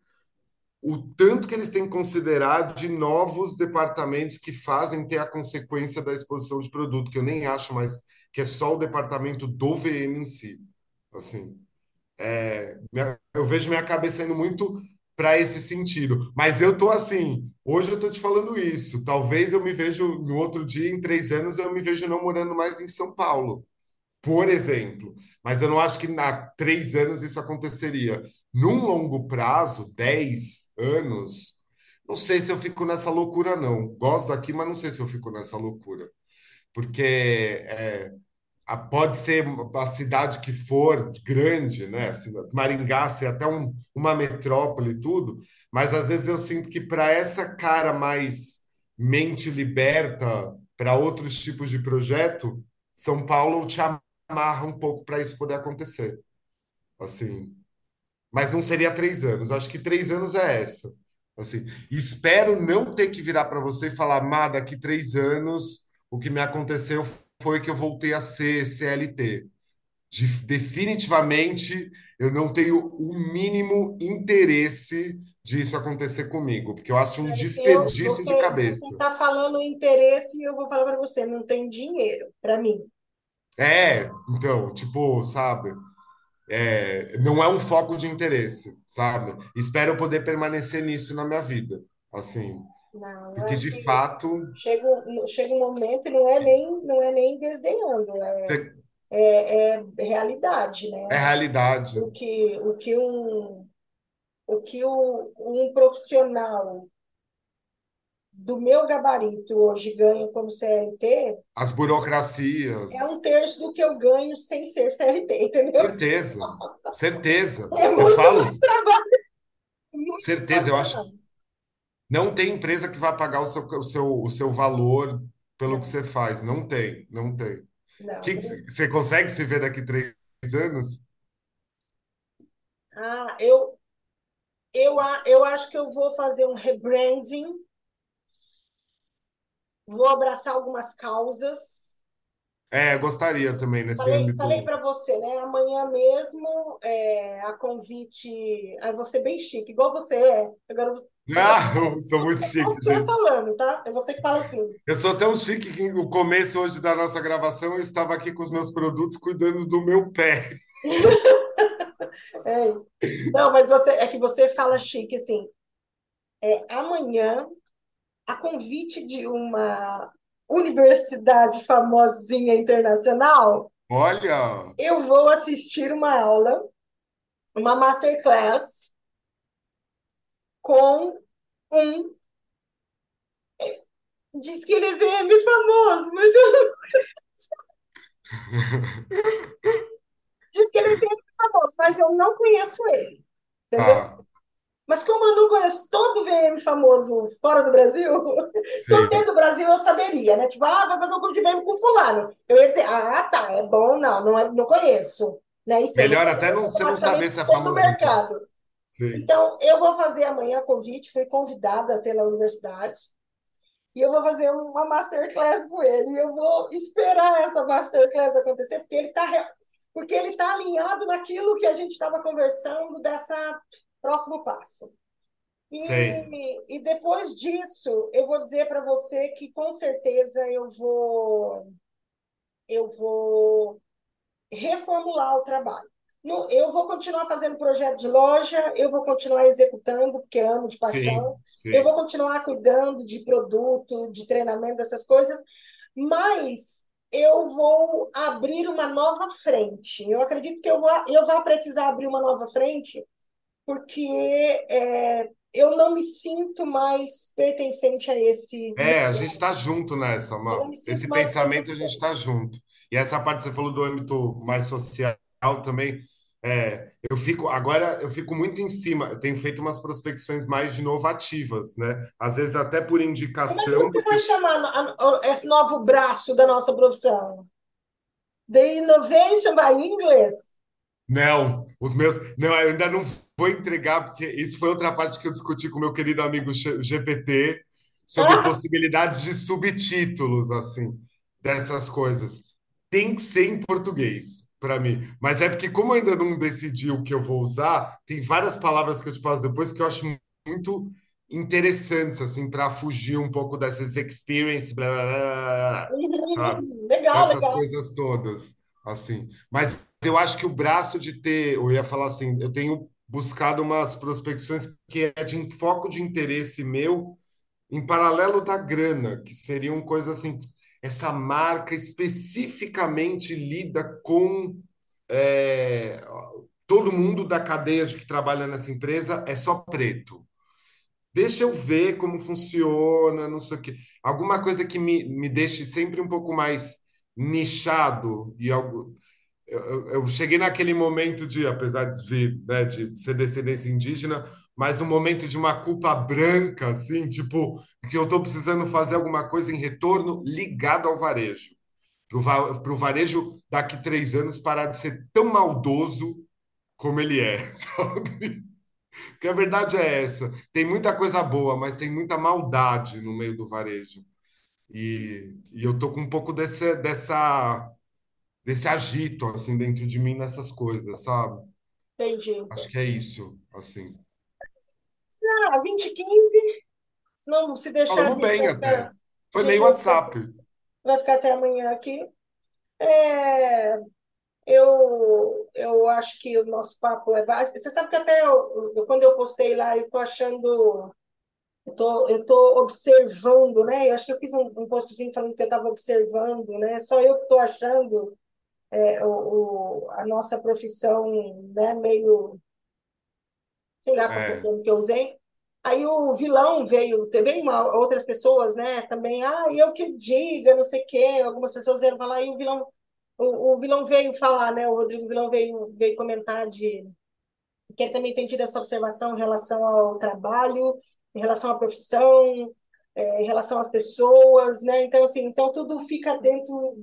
o tanto que eles têm que considerar de novos departamentos que fazem ter a consequência da exposição de produto, que eu nem acho mais que é só o departamento do VM em si. Assim, é, eu vejo minha cabeça indo muito para esse sentido. Mas eu tô assim, hoje eu tô te falando isso. Talvez eu me vejo no outro dia, em três anos, eu me vejo não morando mais em São Paulo por exemplo. Mas eu não acho que há três anos isso aconteceria. Num longo prazo, dez anos, não sei se eu fico nessa loucura, não. Gosto daqui, mas não sei se eu fico nessa loucura. Porque é, a- pode ser a cidade que for grande, né? Assim, Maringá ser até um- uma metrópole e tudo, mas às vezes eu sinto que para essa cara mais mente liberta para outros tipos de projeto, São Paulo te amarra um pouco para isso poder acontecer. Assim, mas não seria três anos. Acho que três anos é essa. Assim, espero não ter que virar para você e falar, Má, daqui três anos o que me aconteceu foi que eu voltei a ser CLT. De- definitivamente eu não tenho o mínimo interesse disso acontecer comigo, porque eu acho um Eu, desperdício de você, você cabeça. está falando interesse e eu vou falar para você, não tem dinheiro para mim. É, então, tipo, sabe? É, não é um foco de interesse, sabe? Espero poder permanecer nisso na minha vida, assim, Não, eu porque acho de fato chega, um- chega um momento e não é nem, não é nem desdenhando, é, cê- é, é realidade, é né? realidade. O que, o que um, o que o, um profissional do meu gabarito hoje ganha como CLT As é burocracias, um terço do que eu ganho sem ser CLT, entendeu? certeza, certeza. É Eu muito mais falo, trabalho, muito certeza, eu acho. Não tem empresa que vai pagar o seu, o seu, o seu valor pelo que você faz. Não tem, não tem. não. Que, você consegue se ver daqui três anos? Ah, eu, eu, eu acho que eu vou fazer um rebranding, vou abraçar algumas causas. É, gostaria também nesse Falei, falei âmbito. para você, né? Amanhã mesmo, é, a convite. Ah, eu vou ser bem chique, igual você é. Agora Ah, eu sou muito é chique, você gente. falando, tá? É você que fala assim. Eu sou tão chique que no começo hoje da nossa gravação eu estava aqui com os meus produtos cuidando do meu pé. É. Não, mas você é que você fala chique, assim. É, amanhã, a convite de uma universidade famosinha internacional, Olha, eu vou assistir uma aula, uma masterclass com um. Diz que ele é VM famoso, mas eu não... Diz que ele é VM famoso, mas eu não conheço ele, entendeu? tá, Mas como eu não conheço todo VM famoso fora do Brasil, se fosse sei. dentro do Brasil eu saberia, né? Tipo, ah, vai fazer um clube de VM com fulano. Eu ia dizer, ah, tá, é bom, não, não, é, não conheço. Né? Eu não Melhor até conheço não, você não saber se é famoso, então. mercado. Então, eu vou fazer amanhã convite, fui convidada pela universidade, e eu vou fazer uma masterclass com ele. E eu vou esperar essa masterclass acontecer, porque ele está porque ele está alinhado naquilo que a gente estava conversando dessa próximo passo. E, e depois disso, eu vou dizer para você que com certeza eu vou eu vou reformular o trabalho. No, eu vou continuar fazendo projeto de loja, eu vou continuar executando, porque amo de paixão, sim, eu vou sim. continuar cuidando de produto, de treinamento, dessas coisas, mas eu vou abrir uma nova frente. Eu acredito que eu vou, eu vou precisar abrir uma nova frente, porque é, eu não me sinto mais pertencente a esse. É, a gente está junto nessa, sinto Esse pensamento a gente está junto. E essa parte que você falou do âmbito mais social também, é, eu fico agora eu fico muito em cima. Eu tenho feito umas prospecções mais inovativas, né? Às vezes até por Como é que indicação você vai chamar a- a- esse novo braço da nossa profissão? The Innovation by English? Não, os meus. Não, eu ainda não vou entregar, porque isso foi outra parte que eu discuti com meu querido amigo GPT sobre possibilidades de subtítulos, assim, dessas coisas. Tem que ser em português, para mim. Mas é porque, como eu ainda não decidi o que eu vou usar, tem várias palavras que eu te passo depois que eu acho muito interessantes, assim, para fugir um pouco dessas experience, blá, blá, blá, sabe? Legal, Dessas legal. coisas todas, assim. Mas eu acho que o braço de ter, eu ia falar assim, eu tenho buscado umas prospecções que é de foco de interesse meu em paralelo da grana, que seriam coisas assim, essa marca especificamente lida com é, todo mundo da cadeia de que trabalha nessa empresa é só preto. Deixa eu ver como funciona, não sei o quê. Alguma coisa que me, me deixe sempre um pouco mais nichado e algo, eu, eu- eu cheguei naquele momento de, apesar de vir, né, de ser descendência indígena, mas um momento de uma culpa branca, assim, tipo, que eu estou precisando fazer alguma coisa em retorno ligado ao varejo. Para o varejo, daqui três anos, parar de ser tão maldoso como ele é, sabe? Porque a verdade é essa. Tem muita coisa boa, mas tem muita maldade no meio do varejo. E, e eu tô com um pouco desse, dessa desse agito assim dentro de mim nessas coisas, sabe? Entendi. Acho que é isso, assim. Ah, 20 e 15, se não se deixar, Falamos bem até. ficar, Foi meio vai ficar, WhatsApp. vai ficar até amanhã aqui. É, eu, eu acho que o nosso papo é básico. Você sabe que até eu, eu- quando eu postei lá, eu tô achando, eu tô, eu tô observando, né? Eu acho que eu fiz um, um postzinho falando que eu estava observando, né? Só eu que estou achando é, o, o- a nossa profissão, né? Meio sei lá qual foi o É, que eu usei. Aí o vilão veio, teve uma, outras pessoas, né, também, ah, eu que diga, não sei o quê, algumas pessoas vieram falar, e o vilão, o, o vilão veio falar, né, o Rodrigo Vilão veio, veio comentar de que ele também tem tido essa observação em relação ao trabalho, em relação à profissão, é, em relação às pessoas, né, então, assim, então tudo fica dentro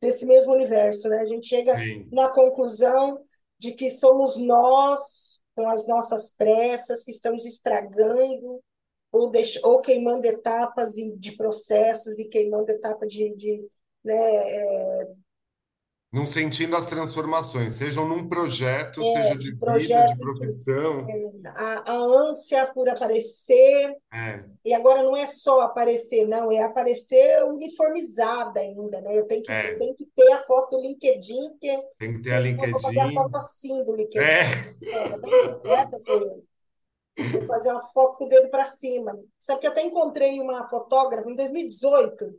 desse mesmo universo, né, a gente chega sim. na conclusão de que somos nós, com as nossas pressas, que estamos estragando ou, deix... ou queimando etapas de processos e queimando etapa de, de né, é, Não sentindo as transformações, sejam num projeto, é, seja de de vida, de profissão. a, a ânsia por aparecer, É, e agora não é só aparecer, não, é aparecer uniformizada ainda, né? Eu tenho que, eu é. tenho que ter a foto do LinkedIn, que Tem que ter a se eu vou fazer a foto LinkedIn. assim do LinkedIn. É. É. Essa sou eu. Vou fazer uma foto com o dedo para cima. Sabe que eu até encontrei uma fotógrafa em 2018.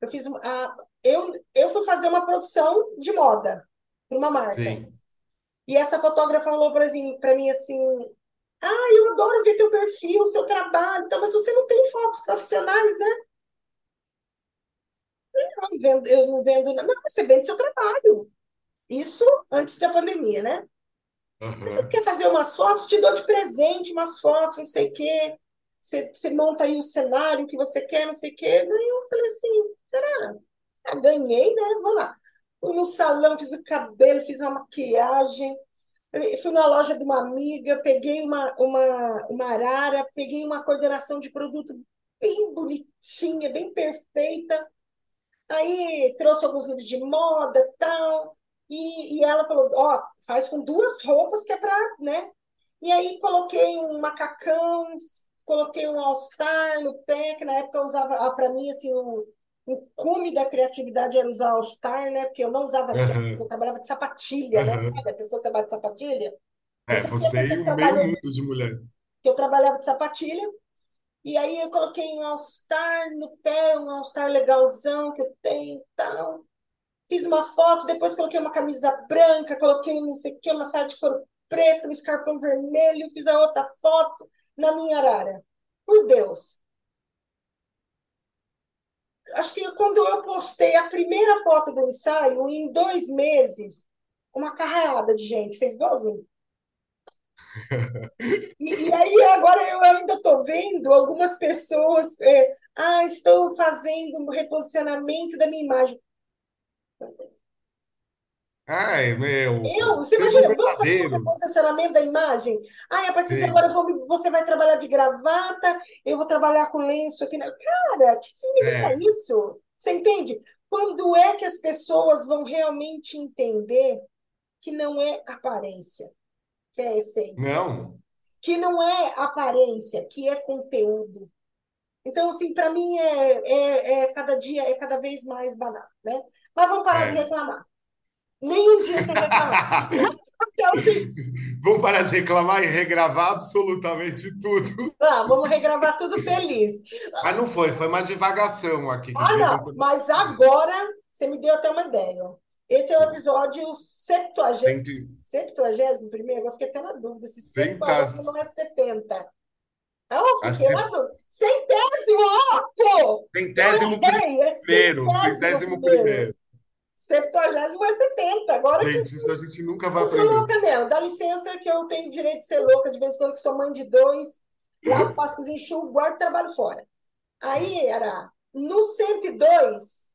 Eu fiz a, eu, eu fui fazer uma produção de moda para uma marca. Sim. E essa fotógrafa falou para mim, para mim assim: Ah, eu adoro ver teu perfil, seu trabalho, então, mas você não tem fotos profissionais, né? Eu não vendo, eu não vendo, não, você vende seu trabalho. Isso antes da pandemia, né? Você Aham. quer fazer umas fotos? Te dou de presente umas fotos, não sei o quê. Você, você monta aí o cenário que você quer, não sei o quê. Daí eu falei assim, será? Ah, ganhei, né? Vou lá. Fui no salão, fiz o cabelo, fiz uma maquiagem. Fui na loja de uma amiga, peguei uma, uma, uma arara, peguei uma coordenação de produto bem bonitinha, bem perfeita. Aí trouxe alguns livros de moda tal. E, e ela falou: Ó, faz com duas roupas que é para, né? E aí coloquei um macacão, coloquei um All-Star no pé, que na época eu usava, para mim, assim, o, o cume da criatividade era usar All-Star, né? Porque eu não usava tênis, eu trabalhava de sapatilha, né? Aham. Sabe a pessoa que trabalha de sapatilha? É, a você e o meio mundo de mulher. que eu trabalhava de sapatilha. E aí eu coloquei um All-Star no pé, um All-Star legalzão que eu tenho, tal. Fiz uma foto, depois coloquei uma camisa branca, coloquei não sei o que, uma saia de couro preto, um escarpão vermelho, fiz a outra foto na minha arara. Por Deus. Acho que quando eu postei a primeira foto do ensaio, em dois meses, uma carreada de gente fez igualzinho. E, e aí agora eu ainda estou vendo algumas pessoas, é, ah, estou fazendo um reposicionamento da minha imagem. Ai, meu, Eu, você imagina, vamos fazer um reposicionamento da imagem? Ah, a partir de agora Sim, vou, você vai trabalhar de gravata, eu vou trabalhar com lenço aqui. Na... Cara, o que significa é. isso? Você entende? Quando é que as pessoas vão realmente entender que não é aparência, que é essência? Não, Que não é aparência, que é conteúdo. Então, assim, para mim é, é, é cada dia, é cada vez mais banal, né? Mas vamos parar de é. reclamar. Nem um dia reclamar. Então, assim, Vamos parar de reclamar e regravar absolutamente tudo. Ah, vamos regravar tudo feliz. Mas não foi, foi uma divagação aqui, Ah, não, quando. mas agora você me deu até uma ideia. Esse é o episódio septuagésimo, Cento, e- septuagésimo primeiro, eu fiquei até na dúvida se centa- septuagésimo não é setenta. Ah, Eu acho fiquei que na dúvida. Centésimo, louco! Eu centésimo é primeiro, centésimo primeiro. Septuagésimo é setenta. Agora que Gente, isso a gente nunca vai eu sou aprender. louca mesmo. Dá licença que eu tenho direito de ser louca de vez em quando, que sou mãe de dois. Lavo, faço cozinha, enxugo, guardo, trabalho fora. Aí era no 102,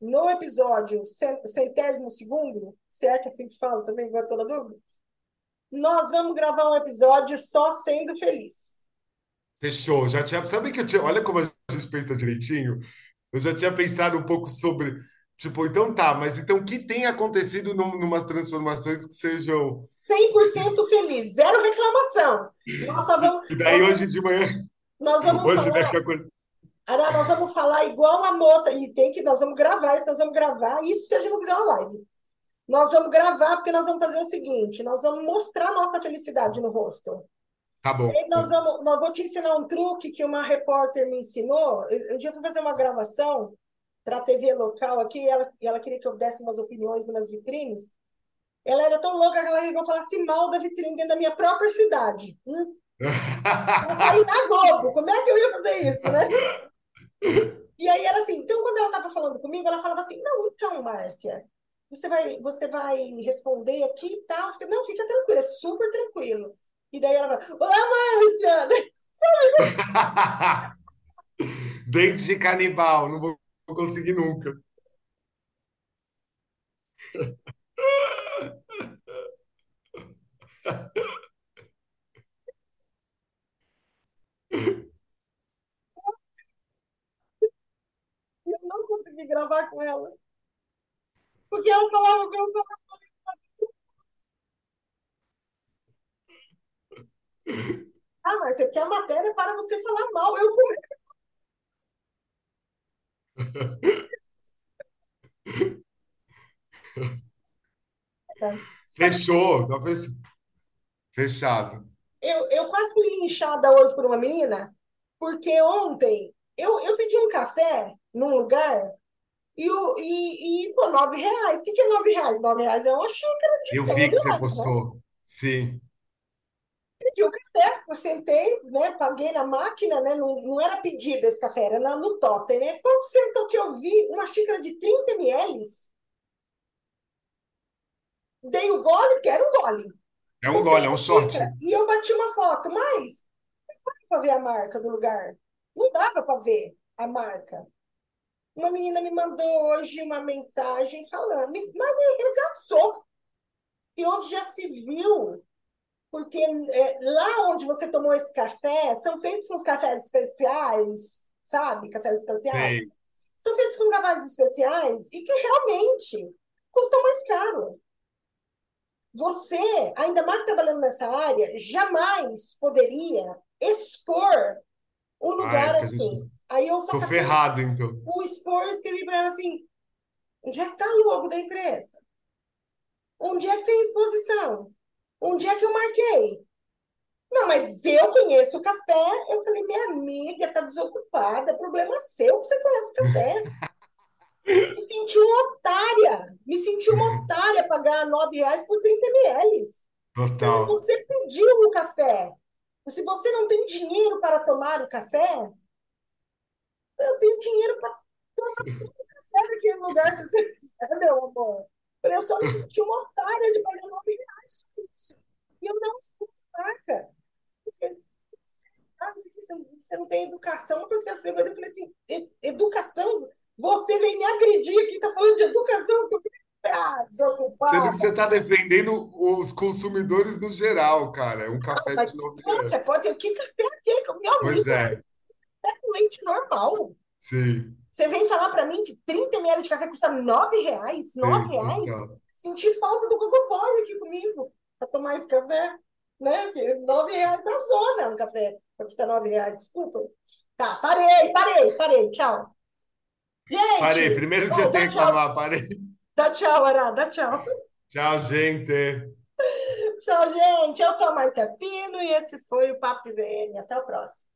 no episódio cen- centésimo segundo, se é que assim que fala também, agora toda dúvida, nós vamos gravar um episódio só sendo feliz. Fechou. Já tinha. Sabe que eu tinha. Olha como a gente pensa direitinho. Eu já tinha pensado um pouco sobre. Tipo, então tá, mas então o que tem acontecido num, numas transformações que sejam. 100% feliz, zero reclamação. Nós só vamos, E daí hoje de manhã, nós vamos hoje, né, falar, que a coisa. Ara, nós vamos falar igual a moça, e tem que, nós vamos gravar isso, nós vamos gravar, isso se a gente não fizer uma live. Nós vamos gravar porque nós vamos fazer o seguinte, nós vamos mostrar nossa felicidade no rosto. Tá bom. Aí nós vamos, nós vou te ensinar um truque que uma repórter me ensinou. Um dia eu fui fazer uma gravação para a TV local aqui, e ela, e ela queria que eu desse umas opiniões nas vitrines. Ela era tão louca que ela eu falasse mal da vitrine dentro da minha própria cidade. Hum? Eu saí na Globo, como é que eu ia fazer isso, né? E aí era assim, então quando ela estava falando comigo, ela falava assim, não, então, Márcia, você vai, você vai responder aqui e tal. Fiquei, não, fica tranquilo, é super tranquilo. E daí ela fala, olá, Márcia! Dente de canibal, não vou conseguir nunca. Eu não consegui gravar com ela. Porque ela falava que eu falava, ah, Márcia, porque a matéria é para você falar mal. Eu comecei. Fechou, tá fech- fechado. eu, eu quase fui linchada hoje por uma menina, porque ontem eu, eu pedi um café num lugar e, o, e, e pô, nove reais. O que, que é nove reais? Nove reais é uma xícara de Eu 100 vi que você reais, né? postou. Sim. Pedi o café, eu sentei, né? Paguei na máquina, né? Não, não era pedido esse café, era na- no totem, né? Quando sentou que eu vi uma xícara de 30 ml, dei o gole, porque era um gole. É um gole, é um xícara e eu bati uma foto, mas não dava para ver a marca do lugar. Não dava para ver a marca. Uma menina me mandou hoje uma mensagem falando, mas me regaçou. E onde já se viu, porque é, lá onde você tomou esse café, são feitos uns cafés especiais, sabe? Cafés especiais. Sei. São feitos com cafés especiais e que realmente custam mais caro. Você, ainda mais trabalhando nessa área, jamais poderia expor um lugar porque a assim. gente. Aí eu só Tô catei ferrado, então. o expor e escrevi para ela assim: onde é que tá o logo da empresa? Onde é que tem exposição? Onde é que eu marquei? Não, mas eu conheço o café. Eu falei, minha amiga, tá desocupada, problema seu que você conhece o café. Me senti uma otária, me senti uma otária pagar nove reais por 30 ml. Então, se Total. você pediu o café, se você não tem dinheiro para tomar o café, Eu tenho dinheiro para tomar todo o café naquele lugar, se você quiser, meu amor. Eu só me senti uma otária de pagar nove reais. E eu não sou marca. Ah, você não tem educação. Uma coisa que eu falei assim, educação? Você vem me agredir aqui, tá falando de educação? Ah. Sendo que você está defendendo os consumidores no geral, cara. É um café Mas, de nove. Você pode. Que café é aquele que eu meu Pois é, É com leite normal. sim, Você vem falar para mim que 30 ml de café custa 9 reais? 9 sim, reais? total. Senti falta do Coca-Cola aqui comigo para tomar esse café. Né? Porque 9 reais na zona um café. Vai custar 9 reais, desculpa. Tá, parei, parei, parei. Tchau. Parei, Gente, primeiro dia sem reclamar, parei. dá tchau, Ará, dá tchau. Tchau, gente. Tchau, gente. Eu sou a Marcia Pino e esse foi o Papo de VM. Até o próximo.